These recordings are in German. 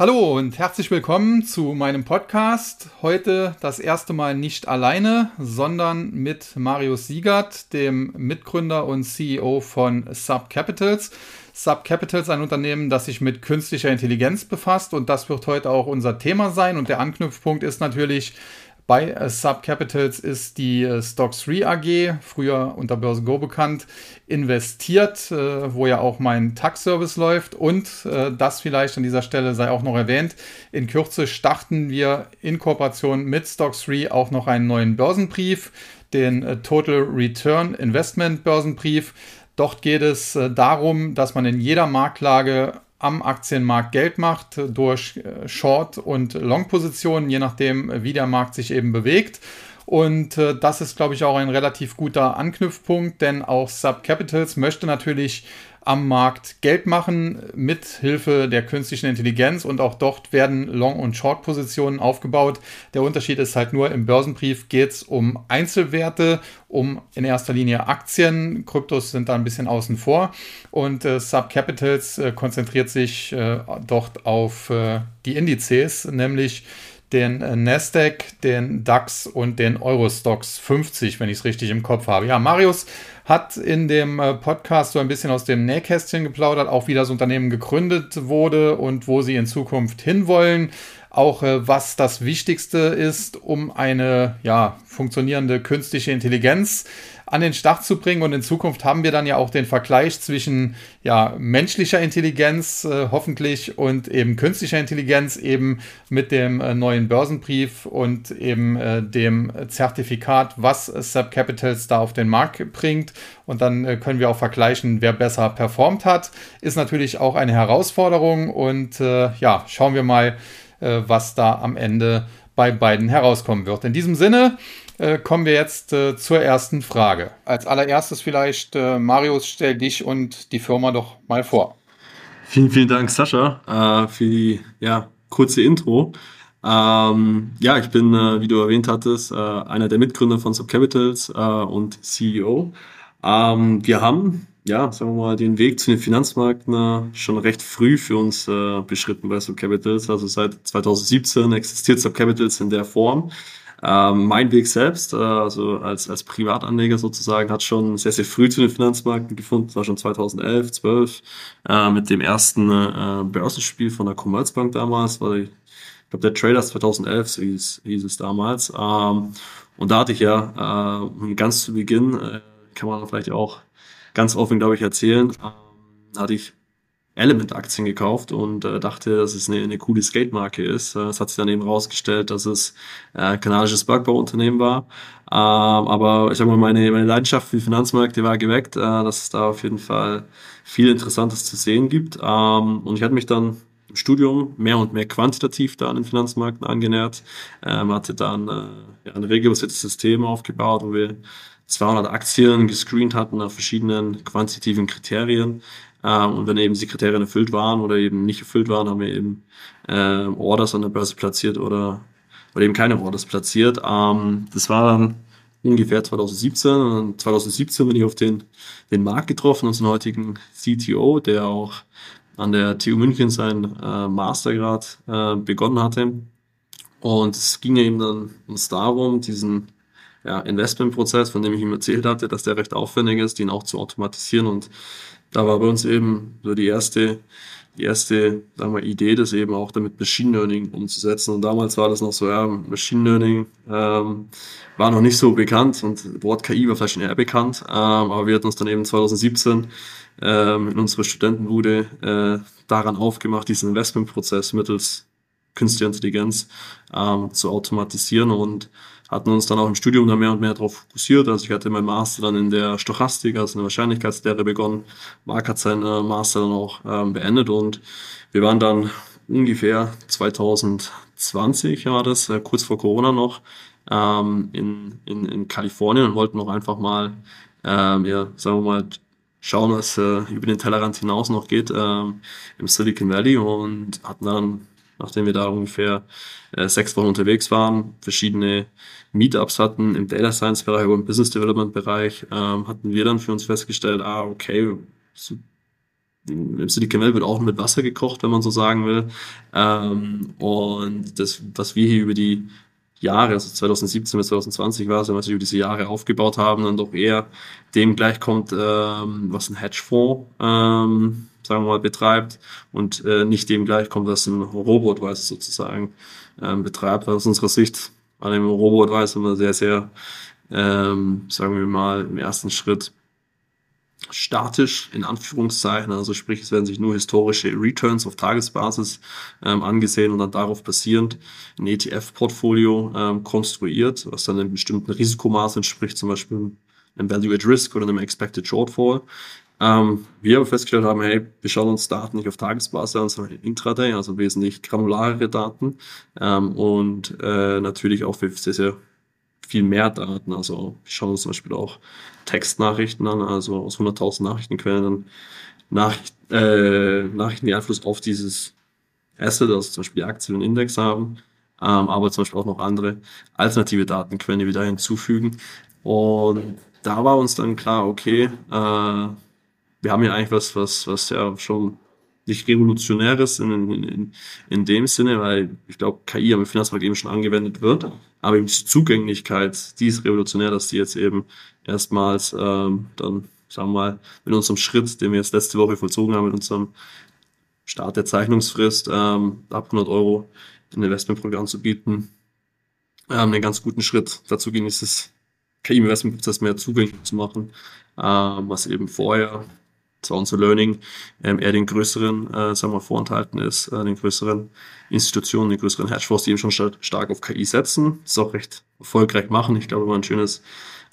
Hallo und herzlich willkommen zu meinem Podcast. Heute das erste Mal nicht alleine, sondern mit Marius Siegert, dem Mitgründer und CEO von Subcapitals. Subcapitals, ein Unternehmen, das sich mit künstlicher Intelligenz befasst und das wird heute auch unser Thema sein. Und der Anknüpfpunkt ist natürlich, bei äh, Subcapitals ist die äh, Stocks 3 AG, früher unter Börse Go bekannt, investiert, äh, wo ja auch mein Tax-Service läuft. Und das vielleicht an dieser Stelle sei auch noch erwähnt. In Kürze starten wir in Kooperation mit Stocks 3 auch noch einen neuen Börsenbrief, den Total Return Investment Börsenbrief. Dort geht es darum, dass man in jeder Marktlage am Aktienmarkt Geld macht durch äh, Short- und Long-Positionen, je nachdem, wie der Markt sich eben bewegt. Und äh, das ist, glaube ich, auch ein relativ guter Anknüpfpunkt, denn auch Subcapitals möchte natürlich am Markt Geld machen mit Hilfe der künstlichen Intelligenz und auch dort werden Long- und Short-Positionen aufgebaut. Der Unterschied ist halt nur, im Börsenbrief geht es um Einzelwerte, um in erster Linie Aktien. Kryptos sind da ein bisschen außen vor und äh, Subcapitals äh, konzentriert sich äh, dort auf äh, die Indizes, nämlich den äh, Nasdaq, den DAX und den Eurostox 50, wenn ich es richtig im Kopf habe. Ja, Marius hat in dem äh, Podcast so ein bisschen aus dem Nähkästchen geplaudert, auch wie das Unternehmen gegründet wurde und wo sie in Zukunft hinwollen. Auch äh, was das Wichtigste ist, um eine ja, funktionierende künstliche Intelligenz an den Start zu bringen. Und in Zukunft haben wir dann ja auch den Vergleich zwischen ja, menschlicher Intelligenz äh, hoffentlich und eben künstlicher Intelligenz eben mit dem äh, neuen Börsenbrief und eben äh, dem Zertifikat, was Subcapitals da auf den Markt bringt. Und dann äh, können wir auch vergleichen, wer besser performt hat. Ist natürlich auch eine Herausforderung. Und äh, ja, schauen wir mal, äh, was da am Ende bei beiden herauskommen wird. In diesem Sinne, äh, kommen wir jetzt äh, zur ersten Frage. Als allererstes vielleicht, äh, Marius, stell dich und die Firma doch mal vor. Vielen, vielen Dank, Sascha, äh, für die ja, kurze Intro. Ähm, ja, ich bin, äh, wie du erwähnt hattest, äh, einer der Mitgründer von Subcapitals und CEO. Ähm, wir haben, ja, sagen wir mal, den Weg zu den Finanzmärkten schon recht früh für uns beschritten bei Subcapitals. Also seit 2017 existiert Subcapitals in der Form. Ähm, mein Weg selbst, äh, also als, als Privatanleger sozusagen, hat schon sehr, sehr früh zu den Finanzmärkten gefunden, das war schon 2011, 12, äh, mit dem ersten äh, Börsenspiel von der Commerzbank damals, weil ich glaube, der Traders 2011 so hieß, hieß es damals. Ähm, und da hatte ich ja äh, ganz zu Beginn, äh, kann man vielleicht auch ganz offen, glaube ich, erzählen, äh, hatte ich Element-Aktien gekauft und äh, dachte, dass es eine, eine coole Skate-Marke ist. Äh, es hat sich dann eben rausgestellt, dass es äh, kanadisches Bergbauunternehmen war. Ähm, aber ich sag mal, meine, meine Leidenschaft für Finanzmärkte war geweckt, äh, dass es da auf jeden Fall viel Interessantes zu sehen gibt. Ähm, und ich hatte mich dann im Studium mehr und mehr quantitativ da an den Finanzmärkten angenähert. Ähm, hatte dann äh, ja, ein regelbasiertes System aufgebaut, wo wir 200 Aktien gescreent hatten nach verschiedenen quantitativen Kriterien. Ähm, und wenn eben die Kriterien erfüllt waren oder eben nicht erfüllt waren, haben wir eben äh, Orders an der Börse platziert oder, oder eben keine Orders platziert. Ähm, das war dann ungefähr 2017. Und 2017 bin ich auf den, den Markt getroffen, unseren heutigen CTO, der auch an der TU München seinen äh, Mastergrad äh, begonnen hatte. Und es ging eben dann uns darum, diesen ja, Investmentprozess, von dem ich ihm erzählt hatte, dass der recht aufwendig ist, den auch zu automatisieren und da war bei uns eben so die erste, die erste sagen wir, Idee, das eben auch damit Machine Learning umzusetzen. Und damals war das noch so, ja, Machine Learning ähm, war noch nicht so bekannt und Wort KI war vielleicht schon eher bekannt. Ähm, aber wir hatten uns dann eben 2017 ähm, in unserer Studentenbude äh, daran aufgemacht, diesen Investmentprozess mittels künstlicher Intelligenz ähm, zu automatisieren und hatten uns dann auch im Studium da mehr und mehr darauf fokussiert. Also ich hatte meinen Master dann in der Stochastik, also in der Wahrscheinlichkeitslehre begonnen. Marc hat seinen äh, Master dann auch ähm, beendet und wir waren dann ungefähr 2020 war das, äh, kurz vor Corona noch, ähm, in, in, in Kalifornien und wollten noch einfach mal, ähm, ja, sagen wir mal, schauen, was äh, über den Tellerrand hinaus noch geht ähm, im Silicon Valley und hatten dann nachdem wir da ungefähr äh, sechs Wochen unterwegs waren, verschiedene Meetups hatten im Data Science Bereich oder im Business Development Bereich, ähm, hatten wir dann für uns festgestellt, ah, okay, im Silicon Valley wird auch mit Wasser gekocht, wenn man so sagen will. Ähm, und das, was wir hier über die Jahre, also 2017 bis 2020 war es, wenn wir sich über diese Jahre aufgebaut haben, dann doch eher dem gleichkommt, ähm, was ein Hedgefonds, ähm, sagen wir mal, betreibt und äh, nicht dem gleichkommt, was ein Robot-Weiß sozusagen ähm, betreibt. Aus unserer Sicht an dem Robot-Weiß immer sehr, sehr, ähm, sagen wir mal, im ersten Schritt statisch in Anführungszeichen, also sprich, es werden sich nur historische Returns auf Tagesbasis ähm, angesehen und dann darauf basierend ein ETF-Portfolio ähm, konstruiert, was dann einem bestimmten Risikomaß entspricht, zum Beispiel einem Value at Risk oder einem Expected Shortfall. Ähm, wir aber festgestellt haben, hey, wir schauen uns Daten nicht auf Tagesbasis an, sondern Intraday, also wesentlich granularere Daten ähm, und äh, natürlich auch für sehr, sehr viel mehr Daten. Also wir schauen uns zum Beispiel auch Textnachrichten an, also aus 100.000 Nachrichtenquellen dann Nachricht, äh, Nachrichten, die Einfluss auf dieses Asset, also zum Beispiel Aktien und Index haben, ähm, aber zum Beispiel auch noch andere alternative Datenquellen, die wir da hinzufügen. Und da war uns dann klar, okay, äh, wir haben ja eigentlich was, was, was ja schon nicht revolutionäres in, in, in dem Sinne, weil ich glaube, KI am Finanzmarkt eben schon angewendet wird. Aber eben die Zugänglichkeit, die ist revolutionär, dass die jetzt eben erstmals ähm, dann, sagen wir mal, mit unserem Schritt, den wir jetzt letzte Woche vollzogen haben, mit unserem Start der Zeichnungsfrist, ähm, ab 100 Euro ein Investmentprogramm zu bieten, ähm, einen ganz guten Schritt dazu ging, dieses KI-Investmentprozess mehr zugänglich zu machen, ähm, was eben vorher zwar unser Learning ähm, eher den größeren, äh, sagen wir, vorenthalten ist, äh, den größeren Institutionen, den größeren Hedgefonds, die eben schon st stark auf KI setzen, das auch recht erfolgreich machen. Ich glaube, ein schönes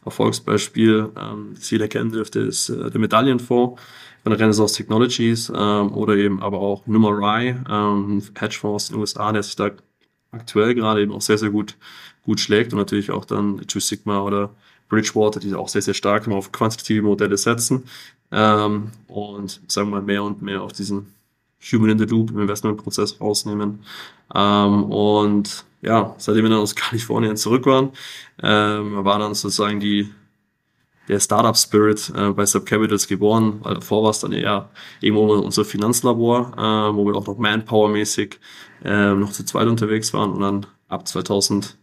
Erfolgsbeispiel, ähm, das jeder kennen dürfte, ist äh, der Medaillenfonds von Renaissance Technologies ähm, oder eben aber auch Numerai, ähm, Hedgefonds in den USA, der sich da aktuell gerade eben auch sehr, sehr gut, gut schlägt und natürlich auch dann Two Sigma oder Bridgewater, die auch sehr, sehr stark immer auf quantitative Modelle setzen ähm, und sagen wir mal mehr und mehr auf diesen Human in the Loop im Investmentprozess rausnehmen. Ähm, und ja, seitdem wir dann aus Kalifornien zurück waren, ähm, war dann sozusagen die der Startup Spirit äh, bei Subcapitals geboren, weil davor war es dann eher irgendwo unser Finanzlabor, äh, wo wir auch noch Manpower-mäßig äh, noch zu zweit unterwegs waren und dann ab 2000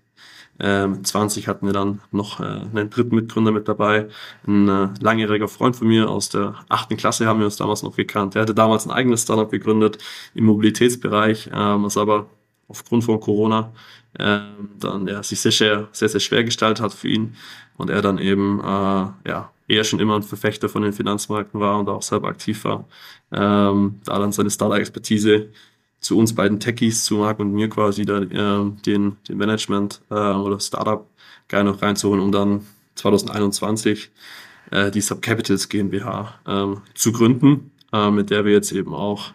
ähm, 20 hatten wir dann noch äh, einen dritten Mitgründer mit dabei, ein äh, langjähriger Freund von mir aus der achten Klasse haben wir uns damals noch gekannt. Der hatte damals ein eigenes Startup gegründet im Mobilitätsbereich, ähm, was aber aufgrund von Corona ähm, dann ja, sich sehr, sehr, sehr, sehr schwer gestaltet hat für ihn und er dann eben äh, ja eher schon immer ein Verfechter von den Finanzmärkten war und auch selber aktiv war, ähm, da dann seine Startup-Expertise zu uns beiden Techies, zu Marc und mir quasi da, äh, den, den Management äh, oder Startup Guy noch reinzuholen, um dann 2021 äh, die Subcapitals GmbH äh, zu gründen, äh, mit der wir jetzt eben auch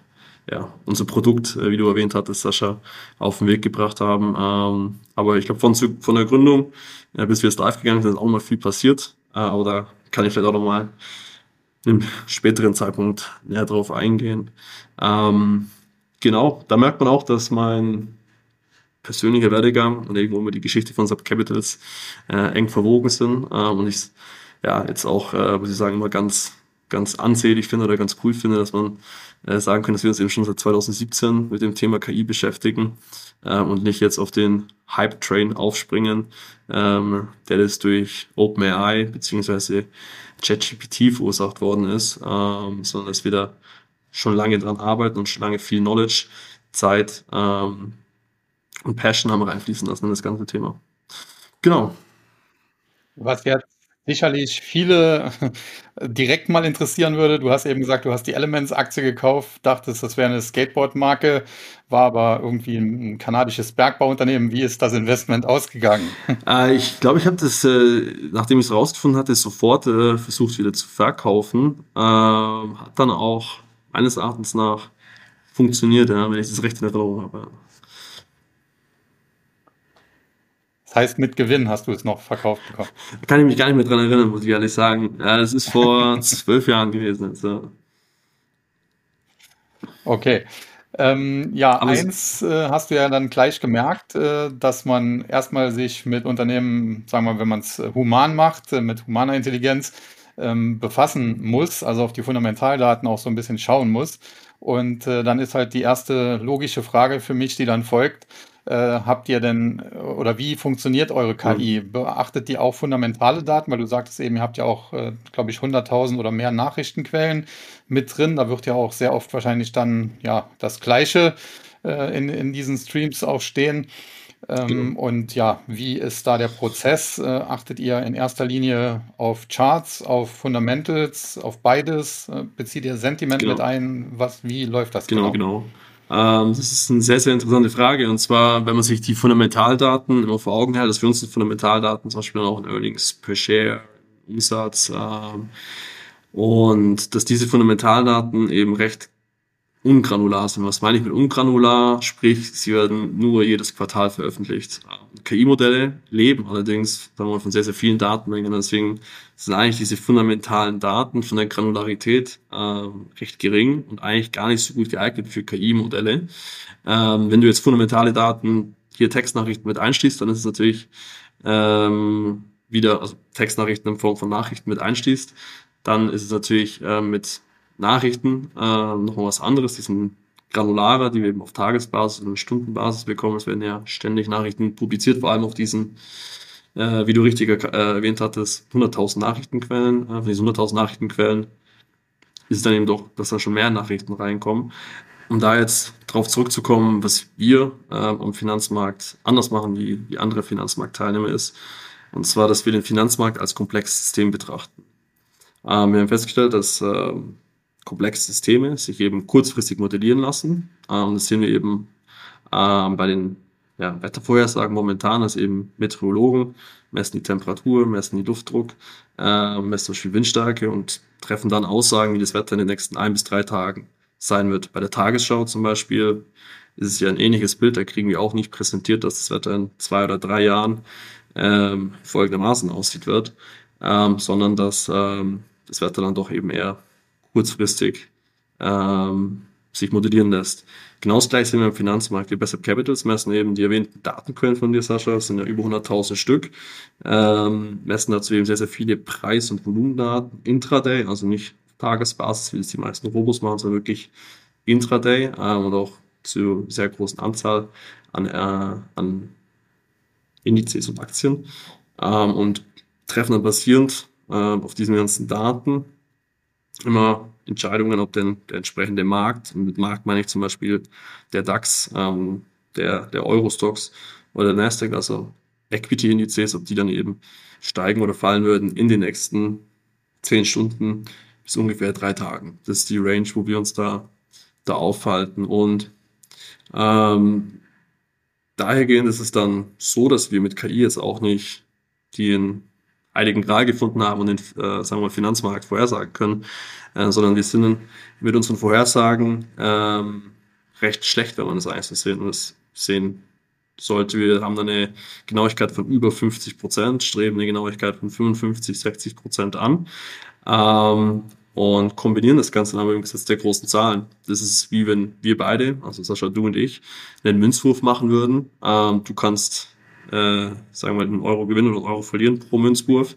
ja, unser Produkt, äh, wie du erwähnt hattest, Sascha, auf den Weg gebracht haben. Ähm, aber ich glaube, von, von der Gründung äh, bis wir es live gegangen sind, ist auch mal viel passiert. Äh, aber da kann ich vielleicht auch nochmal im späteren Zeitpunkt näher drauf eingehen. Ähm, genau, da merkt man auch, dass mein persönlicher Werdegang und irgendwo immer die Geschichte von Subcapitals äh, eng verwogen sind äh, und ich ja jetzt auch, äh, muss ich sagen, immer ganz ganz ansehlich finde oder ganz cool finde, dass man äh, sagen kann, dass wir uns eben schon seit 2017 mit dem Thema KI beschäftigen äh, und nicht jetzt auf den Hype-Train aufspringen, ähm, der das durch OpenAI beziehungsweise ChatGPT verursacht worden ist, ähm, sondern dass wir da schon lange dran arbeiten und schon lange viel Knowledge, Zeit ähm, und Passion haben reinfließen lassen in das ganze Thema. Genau. Was jetzt sicherlich viele direkt mal interessieren würde. Du hast eben gesagt, du hast die Elements-Aktie gekauft, dachtest, das wäre eine Skateboard-Marke, war aber irgendwie ein kanadisches Bergbauunternehmen. Wie ist das Investment ausgegangen? Äh, ich glaube, ich habe das, äh, nachdem ich es rausgefunden hatte, sofort äh, versucht wieder zu verkaufen. Ähm, hat dann auch meines Erachtens nach funktioniert, ja, wenn ich das recht in Erinnerung habe. Das heißt, mit Gewinn hast du es noch verkauft bekommen. Da kann ich mich gar nicht mehr dran erinnern, muss ich ehrlich sagen. Ja, das ist vor zwölf Jahren gewesen. Also. Okay. Ähm, ja, Aber eins äh, hast du ja dann gleich gemerkt, äh, dass man erstmal sich mit Unternehmen, sagen wir mal, wenn man es human macht, äh, mit humaner Intelligenz, ähm, befassen muss, also auf die Fundamentaldaten auch so ein bisschen schauen muss. Und äh, dann ist halt die erste logische Frage für mich, die dann folgt, äh, habt ihr denn oder wie funktioniert eure KI? Beachtet die auch fundamentale Daten? Weil du sagtest eben, ihr habt ja auch, äh, glaube ich, 100.000 oder mehr Nachrichtenquellen mit drin. Da wird ja auch sehr oft wahrscheinlich dann ja das Gleiche äh, in, in diesen Streams auch stehen. Ähm, genau. Und ja, wie ist da der Prozess? Äh, achtet ihr in erster Linie auf Charts, auf Fundamentals, auf beides? Äh, bezieht ihr Sentiment genau. mit ein? Was, wie läuft das genau? Genau, genau. Ähm, das ist eine sehr, sehr interessante Frage. Und zwar, wenn man sich die Fundamentaldaten immer vor Augen hält, dass für uns sind Fundamentaldaten zum Beispiel auch ein Earnings per Share, Umsatz, ähm, und dass diese Fundamentaldaten eben recht ungranular sind. Was meine ich mit ungranular? Sprich, sie werden nur jedes Quartal veröffentlicht. KI-Modelle leben allerdings sagen wir, von sehr, sehr vielen Datenmengen. Deswegen sind eigentlich diese fundamentalen Daten von der Granularität äh, recht gering und eigentlich gar nicht so gut geeignet für KI-Modelle. Ähm, wenn du jetzt fundamentale Daten hier Textnachrichten mit einschließt, dann ist es natürlich ähm, wieder, also Textnachrichten in Form von Nachrichten mit einschließt, dann ist es natürlich äh, mit Nachrichten äh, noch was anderes, die sind granularer, die wir eben auf Tagesbasis und Stundenbasis bekommen. Es werden ja ständig Nachrichten publiziert, vor allem auf diesen, äh, wie du richtig äh, erwähnt hattest, 100.000 Nachrichtenquellen. Äh, von diesen 100.000 Nachrichtenquellen ist es dann eben doch, dass da schon mehr Nachrichten reinkommen. Um da jetzt drauf zurückzukommen, was wir äh, am Finanzmarkt anders machen wie, wie andere Finanzmarktteilnehmer ist, und zwar, dass wir den Finanzmarkt als komplexes System betrachten. Ähm, wir haben festgestellt, dass äh, komplexe Systeme sich eben kurzfristig modellieren lassen. Ähm, das sehen wir eben ähm, bei den ja, Wettervorhersagen momentan, dass eben Meteorologen messen die Temperatur, messen die Luftdruck, äh, messen zum Beispiel Windstärke und treffen dann Aussagen, wie das Wetter in den nächsten ein bis drei Tagen sein wird. Bei der Tagesschau zum Beispiel ist es ja ein ähnliches Bild, da kriegen wir auch nicht präsentiert, dass das Wetter in zwei oder drei Jahren ähm, folgendermaßen aussieht wird, ähm, sondern dass ähm, das Wetter dann doch eben eher kurzfristig ähm, sich modellieren lässt. Genau das gleiche sehen wir im Finanzmarkt. Die Best Capitals messen eben die erwähnten Datenquellen von dir, Sascha, das sind ja über 100.000 Stück, ähm, messen dazu eben sehr, sehr viele Preis- und Volumendaten intraday, also nicht Tagesbasis, wie es die meisten Robos machen, sondern wirklich intraday äh, und auch zu sehr großen Anzahl an, äh, an Indizes und Aktien ähm, und treffen dann basierend äh, auf diesen ganzen Daten immer Entscheidungen, ob denn der entsprechende Markt, mit Markt meine ich zum Beispiel der DAX, ähm, der, der Eurostox oder der Nasdaq, also Equity-Indizes, ob die dann eben steigen oder fallen würden in den nächsten zehn Stunden bis ungefähr drei Tagen. Das ist die Range, wo wir uns da, da aufhalten. Und ähm, dahergehend ist es dann so, dass wir mit KI jetzt auch nicht den heiligen Gral gefunden haben und den, äh, sagen wir, Finanzmarkt vorhersagen können, äh, sondern wir sind mit unseren Vorhersagen ähm, recht schlecht, wenn man das so sehen, das sehen sollte. Wir haben eine Genauigkeit von über 50 Prozent, streben eine Genauigkeit von 55, 60 Prozent an. Ähm, und kombinieren das Ganze dann mit dem Gesetz der großen Zahlen. Das ist wie wenn wir beide, also Sascha, du und ich, einen Münzwurf machen würden. Ähm, du kannst äh, sagen wir einen Euro gewinnen oder einen Euro verlieren pro Münzwurf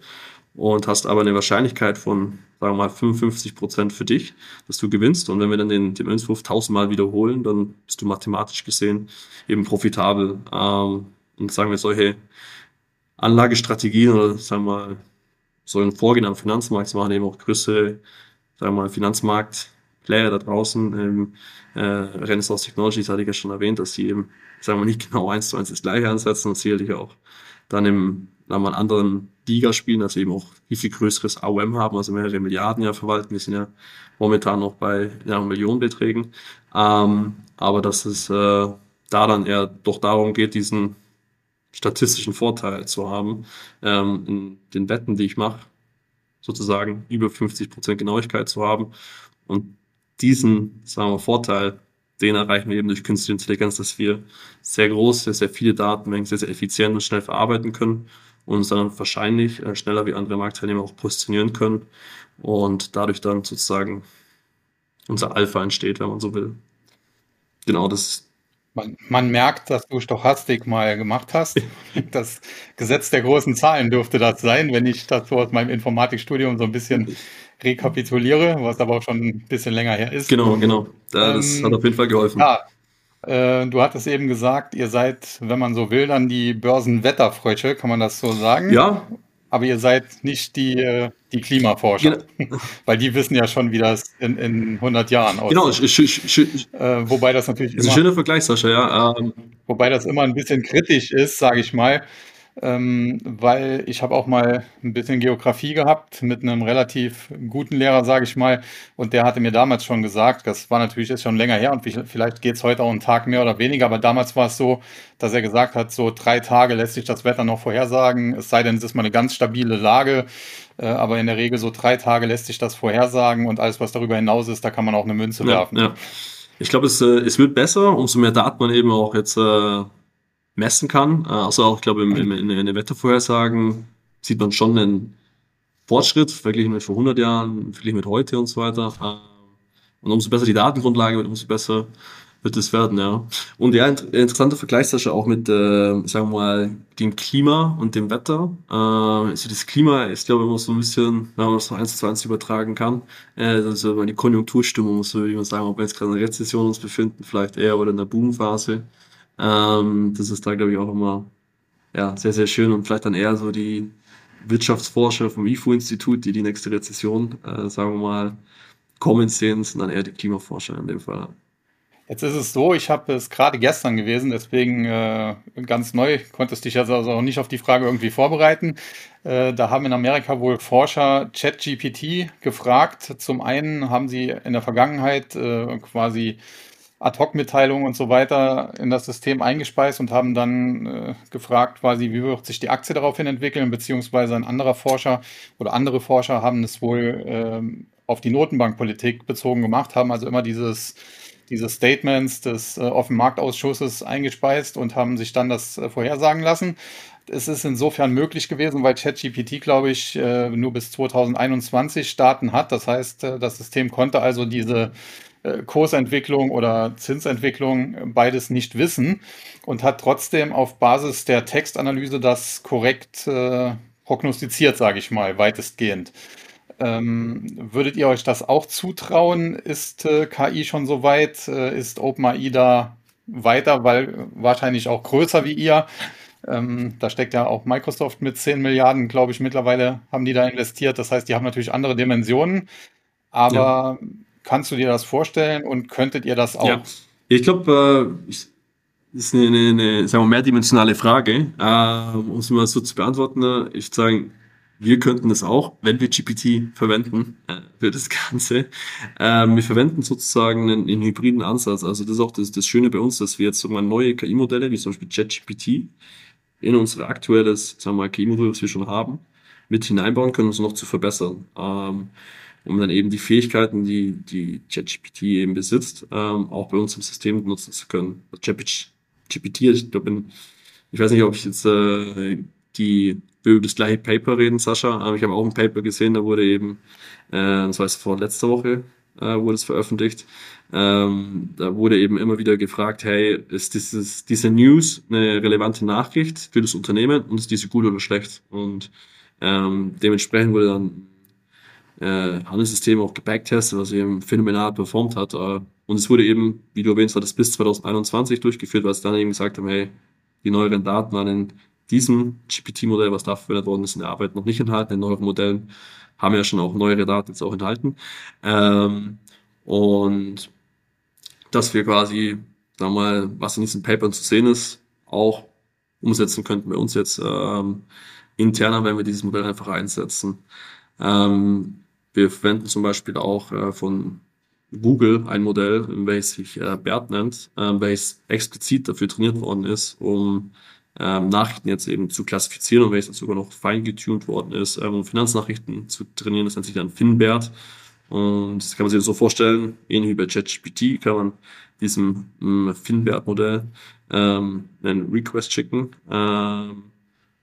und hast aber eine Wahrscheinlichkeit von, sagen wir mal, 55 Prozent für dich, dass du gewinnst. Und wenn wir dann den, den Münzwurf tausendmal wiederholen, dann bist du mathematisch gesehen eben profitabel. Ähm, und sagen wir solche Anlagestrategien oder sagen wir mal, so ein Vorgehen am Finanzmarkt machen eben auch größere, sagen wir mal, Finanzmarkt-Player da draußen. Ähm, äh, Renaissance Technologies hatte ich ja schon erwähnt, dass sie eben sagen wir nicht genau eins zu eins das gleiche ansetzen und sicherlich auch dann im sagen wir, anderen Liga spielen, also eben auch viel, viel größeres AOM haben, also mehrere Milliarden ja verwalten. Wir sind ja momentan noch bei ja, Millionenbeträgen. Ähm, aber dass es äh, da dann eher doch darum geht, diesen statistischen Vorteil zu haben, ähm, in den Wetten, die ich mache, sozusagen über 50% Genauigkeit zu haben und diesen, sagen wir, Vorteil den erreichen wir eben durch künstliche Intelligenz, dass wir sehr große, sehr viele Datenmengen sehr, sehr effizient und schnell verarbeiten können und uns dann wahrscheinlich äh, schneller wie andere Marktteilnehmer auch positionieren können und dadurch dann sozusagen unser Alpha entsteht, wenn man so will. Genau, das Man, man, merkt, dass du Stochastik mal gemacht hast. Das Gesetz der großen Zahlen dürfte das sein, wenn ich das so aus meinem Informatikstudium so ein bisschen rekapituliere, was aber auch schon ein bisschen länger her ist. Genau, genau. Das ähm, hat auf jeden Fall geholfen. Ja, äh, du hattest eben gesagt, ihr seid, wenn man so will, dann die Börsenwetterfrösche, kann man das so sagen? Ja. Aber ihr seid nicht die, äh, die Klimaforscher, genau. weil die wissen ja schon, wie das in, in 100 Jahren aussieht. Genau, ich, ich, ich, äh, wobei das natürlich ist immer, ein schöner Vergleich, Sascha, ja. Ähm, wobei das immer ein bisschen kritisch ist, sage ich mal, ähm, weil ich habe auch mal ein bisschen Geografie gehabt mit einem relativ guten Lehrer, sage ich mal, und der hatte mir damals schon gesagt, das war natürlich jetzt schon länger her und vielleicht geht es heute auch einen Tag mehr oder weniger, aber damals war es so, dass er gesagt hat, so drei Tage lässt sich das Wetter noch vorhersagen, es sei denn, es ist mal eine ganz stabile Lage, äh, aber in der Regel so drei Tage lässt sich das vorhersagen und alles, was darüber hinaus ist, da kann man auch eine Münze ja, werfen. Ja. Ich glaube, es, äh, es wird besser, umso mehr Daten man eben auch jetzt äh messen kann. Äh, also auch, ich glaube, im, im, in den Wettervorhersagen sieht man schon einen Fortschritt, verglichen mit vor 100 Jahren, verglichen mit heute und so weiter. Äh, und umso besser die Datengrundlage wird, umso besser wird es werden, ja. Und ja, interessanter Vergleich, Sascha, auch mit, äh, sagen wir mal, dem Klima und dem Wetter. Äh, also das Klima ist, glaube ich, immer so ein bisschen, wenn man es noch eins zu eins übertragen kann, äh, also die Konjunkturstimmung, so wie man sagen, ob wir jetzt gerade in einer Rezession uns befinden, vielleicht eher oder in einer Boomphase. Ähm, das ist da, glaube ich, auch immer ja, sehr, sehr schön und vielleicht dann eher so die Wirtschaftsforscher vom IFO-Institut, die die nächste Rezession, äh, sagen wir mal, kommen sehen, sind dann eher die Klimaforscher in dem Fall. Jetzt ist es so, ich habe es gerade gestern gewesen, deswegen äh, ganz neu, konntest dich also auch nicht auf die Frage irgendwie vorbereiten. Äh, da haben in Amerika wohl Forscher ChatGPT gefragt. Zum einen haben sie in der Vergangenheit äh, quasi Ad-Hoc-Mitteilungen und so weiter in das System eingespeist und haben dann äh, gefragt, quasi, wie wird sich die Aktie daraufhin entwickeln, beziehungsweise ein anderer Forscher oder andere Forscher haben es wohl ähm, auf die Notenbankpolitik bezogen gemacht, haben also immer dieses diese Statements des äh, Offen Marktausschusses eingespeist und haben sich dann das äh, vorhersagen lassen. Es ist insofern möglich gewesen, weil ChatGPT, glaube ich, äh, nur bis 2021 Daten hat. Das heißt, äh, das System konnte also diese Kursentwicklung oder Zinsentwicklung beides nicht wissen und hat trotzdem auf Basis der Textanalyse das korrekt äh, prognostiziert, sage ich mal, weitestgehend. Ähm, würdet ihr euch das auch zutrauen? Ist äh, KI schon so weit? Äh, ist OpenAI da weiter, weil wahrscheinlich auch größer wie ihr? Ähm, da steckt ja auch Microsoft mit 10 Milliarden, glaube ich, mittlerweile haben die da investiert. Das heißt, die haben natürlich andere Dimensionen. Aber ja. Kannst du dir das vorstellen und könntet ihr das auch? Ja. Ich glaube, äh, das ist eine, eine, eine sagen wir, mehrdimensionale Frage. Äh, um es mal so zu beantworten, äh, ich würde sagen, wir könnten das auch, wenn wir GPT verwenden äh, für das Ganze. Äh, wir verwenden sozusagen einen, einen, hybriden Ansatz. Also das ist auch das, das Schöne bei uns, dass wir jetzt so mal neue KI-Modelle, wie zum Beispiel ChatGPT, in unser aktuelles sagen wir KI-Modell, was wir schon haben, mit hineinbauen können, um es noch zu verbessern. Ähm, um dann eben die Fähigkeiten, die die ChatGPT eben besitzt, ähm, auch bei uns im System nutzen zu können. GPT, ich glaube, ich weiß nicht, ob ich jetzt äh, die über das gleiche Paper reden, Sascha, aber ich habe auch ein Paper gesehen, da wurde eben, äh, das heißt vor letzter Woche äh, wurde es veröffentlicht, ähm, da wurde eben immer wieder gefragt, hey, ist dieses, diese News eine relevante Nachricht für das Unternehmen und ist diese gut oder schlecht? Und ähm, dementsprechend wurde dann äh, Handelssystem auch gebacktestet, was eben phänomenal performt hat. Äh, und es wurde eben, wie du erwähnt hast, bis 2021 durchgeführt, weil es dann eben gesagt haben, hey, die neueren Daten waren in diesem GPT-Modell, was da verwendet worden ist, in der Arbeit noch nicht enthalten. In neueren Modellen haben ja schon auch neuere Daten jetzt auch enthalten. Ähm, und dass wir quasi, wir mal, was in diesen Papern zu sehen ist, auch umsetzen könnten bei uns jetzt ähm, interner, wenn wir dieses Modell einfach einsetzen. Ähm, wir verwenden zum Beispiel auch äh, von Google ein Modell, welches sich äh, BERT nennt, äh, welches explizit dafür trainiert worden ist, um ähm, Nachrichten jetzt eben zu klassifizieren und welches sogar noch fein getuned worden ist, ähm, um Finanznachrichten zu trainieren. Das nennt sich dann FinBERT. Und das kann man sich so vorstellen, ähnlich wie bei ChatGPT kann man diesem ähm, FinBERT-Modell ähm, einen Request schicken ähm,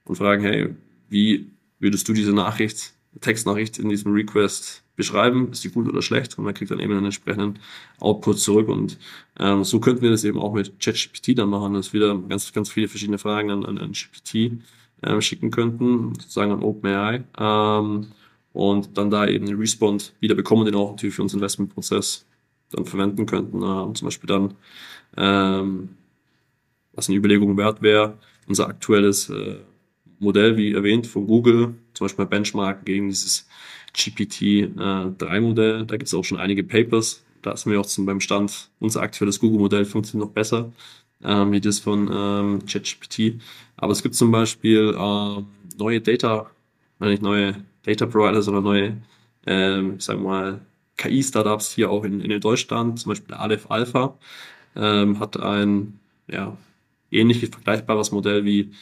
und fragen, hey, wie würdest du diese Nachricht Textnachricht in diesem Request beschreiben, ist die gut oder schlecht und man kriegt dann eben einen entsprechenden Output zurück und ähm, so könnten wir das eben auch mit ChatGPT dann machen, dass wir ganz, ganz viele verschiedene Fragen an, an, an GPT äh, schicken könnten, sozusagen an OpenAI ähm, und dann da eben einen Respond wieder bekommen, den auch natürlich für unseren Investmentprozess dann verwenden könnten. Äh, zum Beispiel dann, ähm, was eine Überlegung wert wäre, unser aktuelles äh, Modell, wie erwähnt, von Google, zum Beispiel Benchmark gegen dieses GPT-3-Modell. Äh, da gibt es auch schon einige Papers. Da sind wir auch zum, beim Stand, unser aktuelles Google-Modell funktioniert noch besser ähm, wie das von ähm, ChatGPT. Aber es gibt zum Beispiel äh, neue Data, nicht neue Data Provider, sondern neue, ähm, sagen wir mal, KI-Startups hier auch in, in Deutschland, zum Beispiel Aleph Alpha, ähm, hat ein ja, ähnliches, vergleichbares Modell wie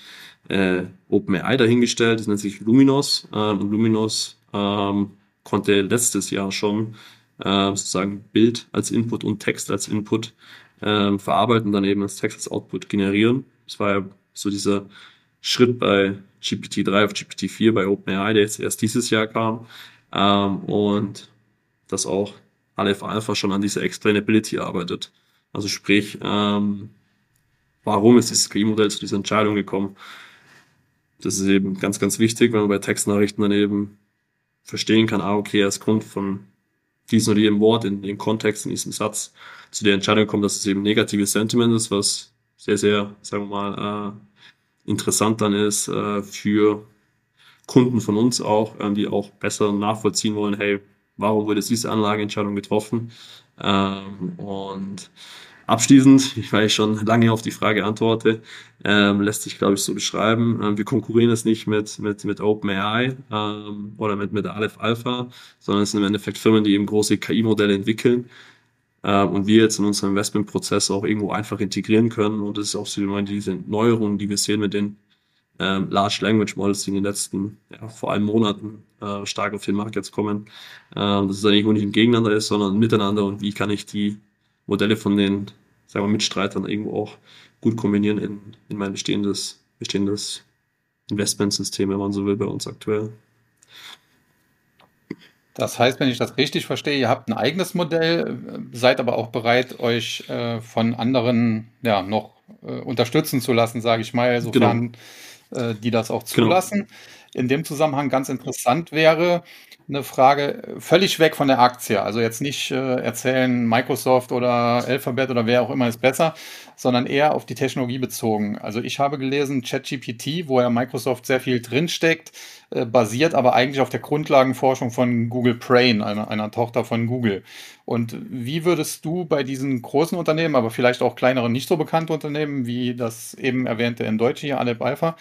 äh, OpenAI dahingestellt. Das nennt sich Luminos. Ähm, und Luminos ähm, konnte letztes Jahr schon äh, sozusagen Bild als Input und Text als Input ähm, verarbeiten, dann eben als Text als Output generieren. Das war ja so dieser Schritt bei GPT-3 auf GPT-4 bei OpenAI, der jetzt erst dieses Jahr kam. Ähm, und dass auch Aleph Alpha schon an dieser Explainability arbeitet. Also sprich, ähm, warum ist dieses KI-Modell zu dieser Entscheidung gekommen? Das ist eben ganz, ganz wichtig, wenn man bei Textnachrichten dann eben verstehen kann, ah, okay, als Grund von diesem oder jedem Wort in dem Kontext, in diesem Satz zu der Entscheidung gekommen, dass es eben negatives Sentiment ist, was sehr, sehr, sagen wir mal, äh, interessant dann ist äh, für Kunden von uns auch, äh, die auch besser nachvollziehen wollen, hey, warum wurde diese Anlageentscheidung getroffen? Ähm, und Abschließend, weil ich schon lange auf die Frage antworte, ähm, lässt sich, glaube ich, so beschreiben. Ähm, wir konkurrieren es nicht mit, mit, mit OpenAI ähm, oder mit, mit Aleph Alpha, sondern es sind im Endeffekt Firmen, die eben große KI-Modelle entwickeln ähm, und wir jetzt in unserem Investmentprozess auch irgendwo einfach integrieren können. Und das ist auch so diese Neuerungen, die wir sehen mit den ähm, Large Language Models, die in den letzten, ja, vor allem Monaten äh, stark auf den Markt jetzt kommen. Ähm, dass es eigentlich nicht ein Gegeneinander ist, sondern miteinander und wie kann ich die Modelle von den sagen wir, Mitstreitern irgendwo auch gut kombinieren in, in mein bestehendes, bestehendes Investmentsystem, wenn man so will, bei uns aktuell. Das heißt, wenn ich das richtig verstehe, ihr habt ein eigenes Modell, seid aber auch bereit, euch äh, von anderen ja, noch äh, unterstützen zu lassen, sage ich mal, sofern genau. äh, die das auch genau. zulassen. Genau. In dem Zusammenhang ganz interessant wäre, eine Frage völlig weg von der Aktie. Also jetzt nicht äh, erzählen, Microsoft oder Alphabet oder wer auch immer ist besser, sondern eher auf die Technologie bezogen. Also ich habe gelesen, ChatGPT, wo ja Microsoft sehr viel drinsteckt, äh, basiert aber eigentlich auf der Grundlagenforschung von Google Brain, einer, einer Tochter von Google. Und wie würdest du bei diesen großen Unternehmen, aber vielleicht auch kleineren, nicht so bekannten Unternehmen, wie das eben erwähnte in Deutsch hier, Alep Alpha,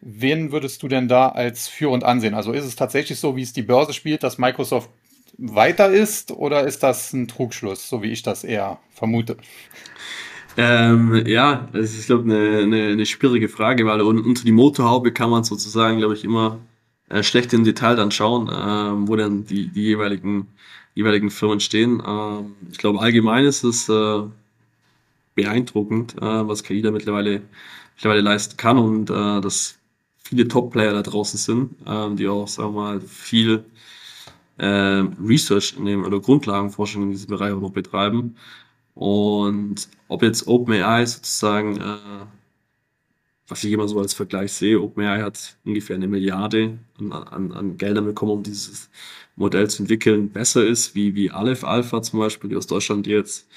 Wen würdest du denn da als führend ansehen? Also ist es tatsächlich so, wie es die Börse spielt, dass Microsoft weiter ist oder ist das ein Trugschluss, so wie ich das eher vermute? Ähm, ja, das ist, glaube ich, eine, eine, eine, schwierige Frage, weil unter die Motorhaube kann man sozusagen, glaube ich, immer äh, schlecht im Detail dann schauen, äh, wo dann die, die jeweiligen, jeweiligen Firmen stehen. Ähm, ich glaube, allgemein ist es äh, beeindruckend, äh, was KI da mittlerweile, mittlerweile leisten kann und äh, das viele Top-Player da draußen sind, ähm, die auch, sagen wir mal, viel äh, Research in dem, oder Grundlagenforschung in diesem Bereich auch noch betreiben. Und ob jetzt OpenAI sozusagen, äh, was ich immer so als Vergleich sehe, OpenAI hat ungefähr eine Milliarde an, an, an Geldern bekommen, um dieses Modell zu entwickeln, besser ist, wie, wie Aleph Alpha zum Beispiel, die aus Deutschland jetzt,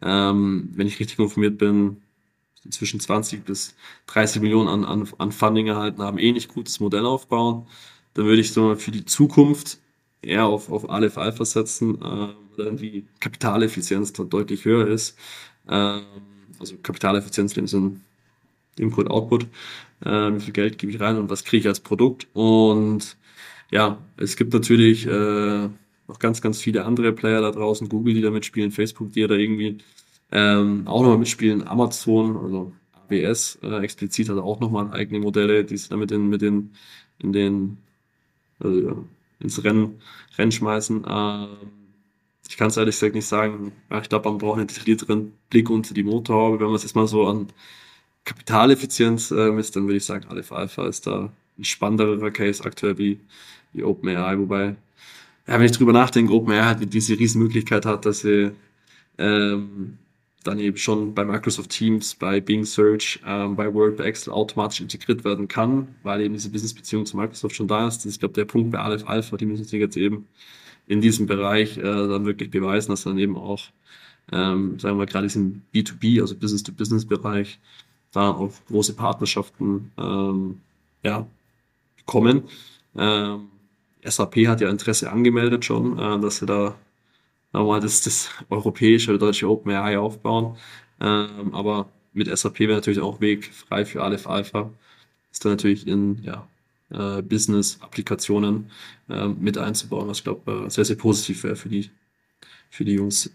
ähm, wenn ich richtig informiert bin, zwischen 20 bis 30 Millionen an, an, an Funding erhalten haben, eh nicht gutes Modell aufbauen. Dann würde ich so für die Zukunft eher auf, auf Aleph Alpha setzen, äh, dann die Kapitaleffizienz dort deutlich höher ist. Äh, also Kapitaleffizienz in Sinne Input, Output, äh, wie viel Geld gebe ich rein und was kriege ich als Produkt. Und ja, es gibt natürlich äh, noch ganz, ganz viele andere Player da draußen, Google, die da mitspielen, Facebook, die da irgendwie ähm, auch nochmal mitspielen Amazon, also AWS äh, explizit hat auch nochmal eigene Modelle, die sie damit in, mit den, in den, also, ja, ins Rennen, Rennen schmeißen. Ähm, ich kann es ehrlich gesagt nicht sagen. Ja, ich glaube, man braucht einen detaillierteren Blick unter die Motorhaube. Wenn man es jetzt mal so an Kapitaleffizienz äh, misst, dann würde ich sagen, Aleph Alpha ist da ein spannenderer Case aktuell wie, wie OpenAI, wobei, ja, wenn ich drüber nachdenke, OpenAI halt diese Riesenmöglichkeit hat, dass sie ähm, dann eben schon bei Microsoft Teams, bei Bing Search, ähm, bei Word, bei Excel automatisch integriert werden kann, weil eben diese Business-Beziehung zu Microsoft schon da ist. Das ist, glaube, der Punkt bei Aleph Alpha, die müssen sich jetzt eben in diesem Bereich äh, dann wirklich beweisen, dass dann eben auch, ähm, sagen wir gerade diesen B2B, also Business-to-Business-Bereich, da auch große Partnerschaften ähm, ja, kommen. Ähm, SAP hat ja Interesse angemeldet schon, äh, dass sie da mal das, das europäische oder deutsche OpenAI aufbauen. Ähm, aber mit SAP wäre natürlich auch Weg frei für Aleph Alpha. Ist dann natürlich in ja, äh, Business-Applikationen äh, mit einzubauen, was ich glaube äh, sehr, sehr positiv wäre für die, für die Jungs.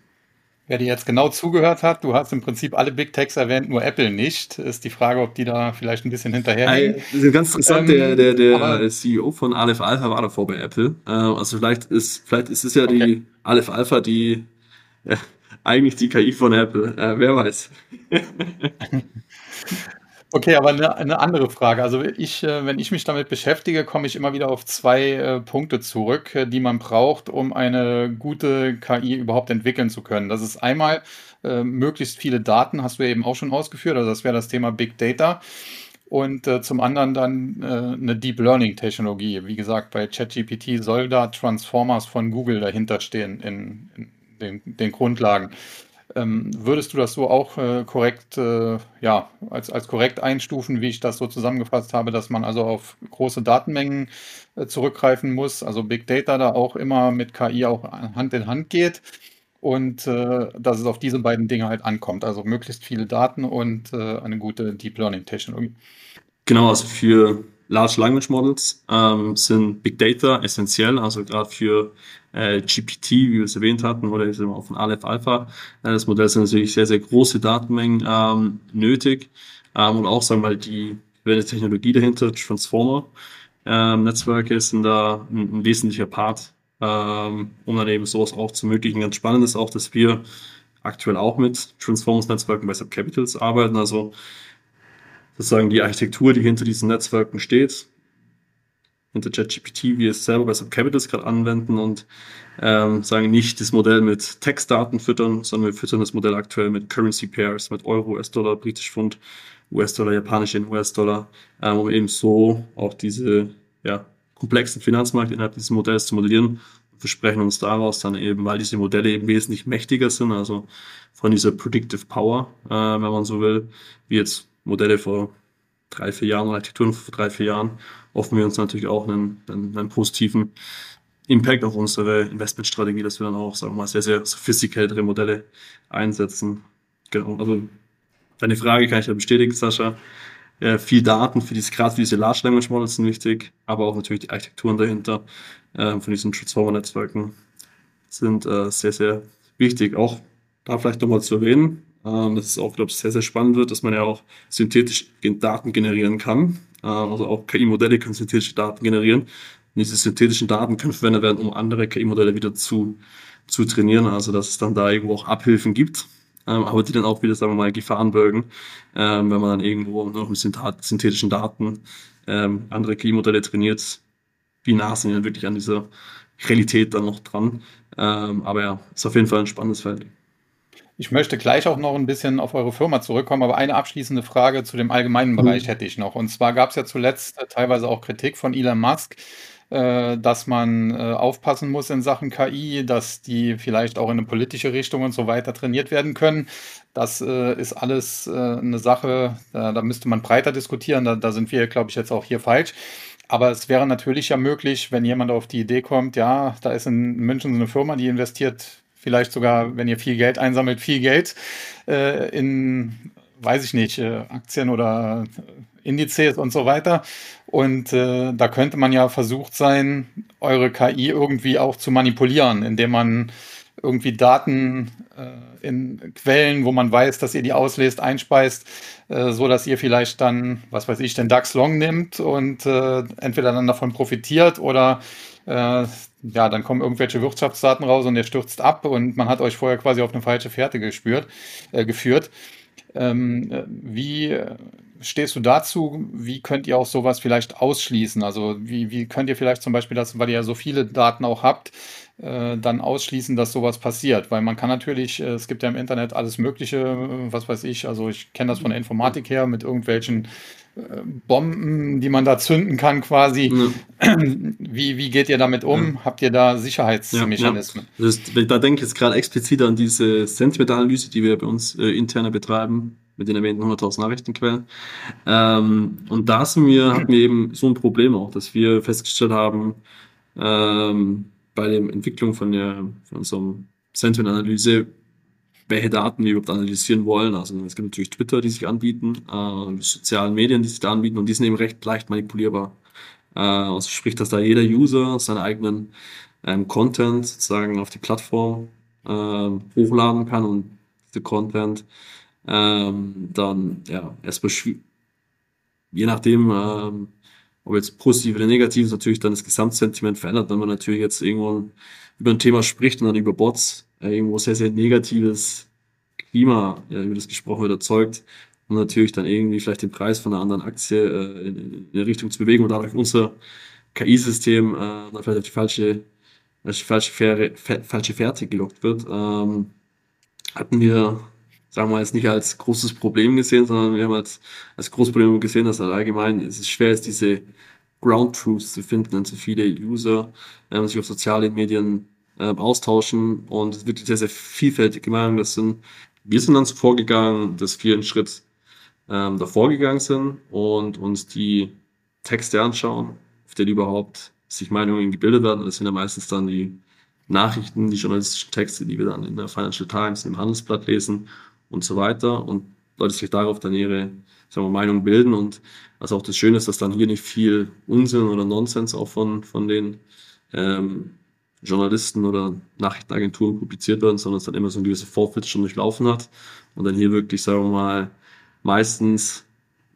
Wer dir jetzt genau zugehört hat, du hast im Prinzip alle Big Techs erwähnt, nur Apple nicht. Ist die Frage, ob die da vielleicht ein bisschen hinterher Das ist ganz interessant, ähm, der, der, der CEO von Aleph Alpha war davor bei Apple. Äh, also vielleicht ist, vielleicht ist es ja okay. die Aleph Alpha, die äh, eigentlich die KI von Apple. Äh, wer weiß. Okay, aber eine, eine andere Frage. Also ich, äh, wenn ich mich damit beschäftige, komme ich immer wieder auf zwei äh, Punkte zurück, äh, die man braucht, um eine gute KI überhaupt entwickeln zu können. Das ist einmal äh, möglichst viele Daten, hast du eben auch schon ausgeführt. Also das wäre das Thema Big Data. Und äh, zum anderen dann äh, eine Deep Learning Technologie. Wie gesagt, bei ChatGPT soll da Transformers von Google dahinter stehen in, in den, den Grundlagen. Ähm, würdest du das so auch äh, korrekt, äh, ja, als, als korrekt einstufen, wie ich das so zusammengefasst habe, dass man also auf große Datenmengen äh, zurückgreifen muss, also Big Data da auch immer mit KI auch Hand in Hand geht und äh, dass es auf diese beiden Dinge halt ankommt, also möglichst viele Daten und äh, eine gute Deep Learning Technologie. Genau, also für Large Language Models ähm, sind Big Data essentiell, also gerade für äh, GPT, wie wir es erwähnt hatten, oder ist immer von Aleph Alpha. Äh, das Modell sind natürlich sehr, sehr große Datenmengen ähm, nötig ähm, und auch, sagen wir mal, die die Technologie dahinter, Transformer. Ähm, Netzwerke sind da ein, ein wesentlicher Part, ähm, um dann eben sowas auch zu ermöglichen. Ganz spannend ist auch, dass wir aktuell auch mit Transformers-Netzwerken bei Subcapitals arbeiten, also sozusagen die Architektur, die hinter diesen Netzwerken steht, hinter ChatGPT, wie es selber bei Subcapitals gerade anwenden und ähm, sagen nicht das Modell mit Textdaten füttern, sondern wir füttern das Modell aktuell mit Currency Pairs, mit Euro, US-Dollar, British Pfund, US-Dollar, japanische US-Dollar, ähm, um eben so auch diese ja, komplexen Finanzmarkt innerhalb dieses Modells zu modellieren. Wir versprechen uns daraus dann eben, weil diese Modelle eben wesentlich mächtiger sind, also von dieser Predictive Power, äh, wenn man so will, wie jetzt Modelle vor drei, vier Jahren, Architekturen vor drei, vier Jahren, hoffen wir uns natürlich auch einen, einen, einen positiven Impact auf unsere Investmentstrategie, dass wir dann auch, sagen wir mal, sehr, sehr sophisticatedere Modelle einsetzen. Genau, also deine Frage kann ich ja bestätigen, Sascha. Äh, viel Daten für diese, gerade für diese Large Language Models sind wichtig, aber auch natürlich die Architekturen dahinter äh, von diesen Transformer-Netzwerken sind äh, sehr, sehr wichtig. Auch da vielleicht nochmal zu erwähnen, ähm, das ist auch, glaube ich, sehr, sehr spannend wird, dass man ja auch synthetisch Daten generieren kann. Ähm, also auch KI-Modelle können synthetische Daten generieren. Und diese synthetischen Daten können verwendet werden, um andere KI-Modelle wieder zu, zu trainieren. Also dass es dann da irgendwo auch Abhilfen gibt, ähm, aber die dann auch wieder, sagen wir mal, Gefahren bürgen, ähm, wenn man dann irgendwo noch mit synthetischen Daten ähm, andere KI-Modelle trainiert. Wie nah sind die dann wirklich an dieser Realität dann noch dran? Ähm, aber ja, ist auf jeden Fall ein spannendes Feld. Ich möchte gleich auch noch ein bisschen auf eure Firma zurückkommen, aber eine abschließende Frage zu dem allgemeinen mhm. Bereich hätte ich noch. Und zwar gab es ja zuletzt teilweise auch Kritik von Elon Musk, äh, dass man äh, aufpassen muss in Sachen KI, dass die vielleicht auch in eine politische Richtung und so weiter trainiert werden können. Das äh, ist alles äh, eine Sache, da, da, müsste man breiter diskutieren. Da, da sind wir, glaube ich, jetzt auch hier falsch. Aber es wäre natürlich ja möglich, wenn jemand auf die Idee kommt, ja, da ist in München so eine Firma, die investiert vielleicht sogar, wenn ihr viel Geld einsammelt, viel Geld äh, in, weiß ich nicht, äh, Aktien oder Indizes und so weiter. Und äh, da könnte man ja versucht sein, eure KI irgendwie auch zu manipulieren, indem man irgendwie Daten äh, in Quellen, wo man weiß, dass ihr die auslest, einspeist, äh, so dass ihr vielleicht dann, was weiß ich, den DAX Long nimmt und äh, entweder dann davon profitiert oder äh, ja, dann kommen irgendwelche Wirtschaftsdaten raus und der stürzt ab und man hat euch vorher quasi auf eine falsche Fährte gespürt, äh, geführt. Ähm, wie, stehst du dazu? Wie könnt ihr auch sowas vielleicht ausschließen? Also wie, wie könnt ihr vielleicht zum Beispiel das, weil ihr ja so viele Daten auch habt, äh, dann ausschließen, dass sowas passiert? Weil man kann natürlich, äh, es gibt ja im Internet alles Mögliche, äh, was weiß ich, also ich kenne das von der Informatik her mit irgendwelchen äh, Bomben, die man da zünden kann quasi. Ja. Wie, wie geht ihr damit um? Ja. Habt ihr da Sicherheitsmechanismen? Ja, das, da denke ich jetzt gerade explizit an diese Sentimentalanalyse, die wir bei uns äh, interner betreiben mit den erwähnten 100.000 Nachrichtenquellen. Ähm, und da sind wir, hatten wir eben so ein Problem auch, dass wir festgestellt haben, ähm, bei der Entwicklung von, der, von unserem Sentiment-Analyse, welche Daten wir überhaupt analysieren wollen. Also es gibt natürlich Twitter, die sich anbieten, äh, sozialen Medien, die sich da anbieten und die sind eben recht leicht manipulierbar. Äh, also sprich, dass da jeder User seinen eigenen ähm, Content sozusagen auf die Plattform äh, hochladen kann und der Content ähm, dann ja erstmal je nachdem, ähm, ob jetzt positiv oder negativ ist, natürlich dann das Gesamtsentiment verändert, wenn man natürlich jetzt irgendwo über ein Thema spricht und dann über Bots irgendwo sehr, sehr negatives Klima, ja, über das gesprochen wird, erzeugt und natürlich dann irgendwie vielleicht den Preis von einer anderen Aktie äh, in, in eine Richtung zu bewegen und dadurch unser KI-System äh, dann vielleicht auf die falsche, auf falsche, Fähre, falsche Fährte gelockt wird, ähm, hatten wir sagen wir jetzt nicht als großes Problem gesehen, sondern wir haben als, als großes Problem gesehen, dass halt allgemein es schwer ist, diese Ground Truths zu finden und so viele User ähm, sich auf sozialen Medien ähm, austauschen und es wird sehr, sehr vielfältig gemacht. Das sind, wir sind dann so vorgegangen, dass wir einen Schritt ähm, davor gegangen sind und uns die Texte anschauen, auf denen überhaupt sich Meinungen gebildet werden. Das sind ja meistens dann die Nachrichten, die journalistischen Texte, die wir dann in der Financial Times, im Handelsblatt lesen und so weiter und Leute sich darauf dann ihre sagen wir, Meinung bilden und was auch das Schöne ist, dass dann hier nicht viel Unsinn oder Nonsens auch von, von den ähm, Journalisten oder Nachrichtenagenturen publiziert werden, sondern es dann immer so ein gewisse Vorfit schon durchlaufen hat. Und dann hier wirklich, sagen wir mal, meistens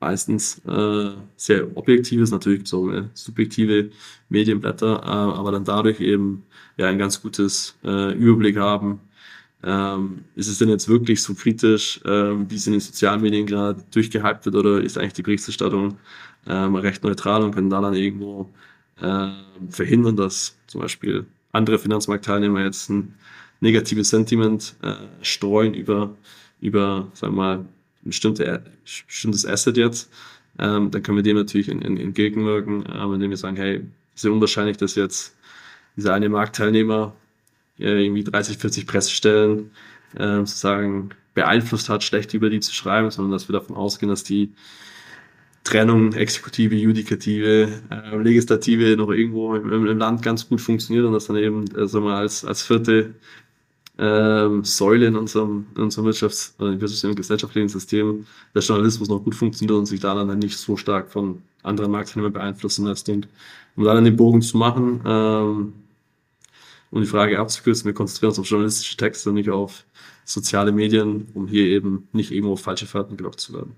meistens äh, sehr objektives, natürlich gibt es auch äh, subjektive Medienblätter, äh, aber dann dadurch eben ja ein ganz gutes äh, Überblick haben, ähm, ist es denn jetzt wirklich so kritisch, ähm, wie es in den sozialen Medien gerade durchgehypt wird, oder ist eigentlich die Berichterstattung ähm, recht neutral und können da dann irgendwo äh, verhindern, dass zum Beispiel andere Finanzmarktteilnehmer jetzt ein negatives Sentiment äh, streuen über, über, sagen wir mal, ein bestimmte, bestimmtes Asset jetzt, ähm, dann können wir dem natürlich in, in, entgegenwirken, äh, indem wir sagen, hey, ist ja unwahrscheinlich, dass jetzt dieser eine Marktteilnehmer äh, irgendwie 30, 40 Pressestellen äh, sozusagen beeinflusst hat, schlecht über die zu schreiben, sondern dass wir davon ausgehen, dass die Trennung, Exekutive, Judikative, äh, Legislative noch irgendwo im, im, Land ganz gut funktioniert und dass dann eben sagen wir, als, als vierte ähm, Säule in unserem, in unserem Wirtschafts-, äh, Wirtschafts- und gesellschaftlichen System der Journalismus noch gut funktioniert und sich da dann nicht so stark von anderen Marktteilnehmern beeinflussen lässt. Und um da dann den Bogen zu machen, ähm, um die Frage abzukürzen, wir konzentrieren uns auf journalistische Texte und nicht auf soziale Medien, um hier eben nicht irgendwo auf falsche Fährten gelockt zu werden.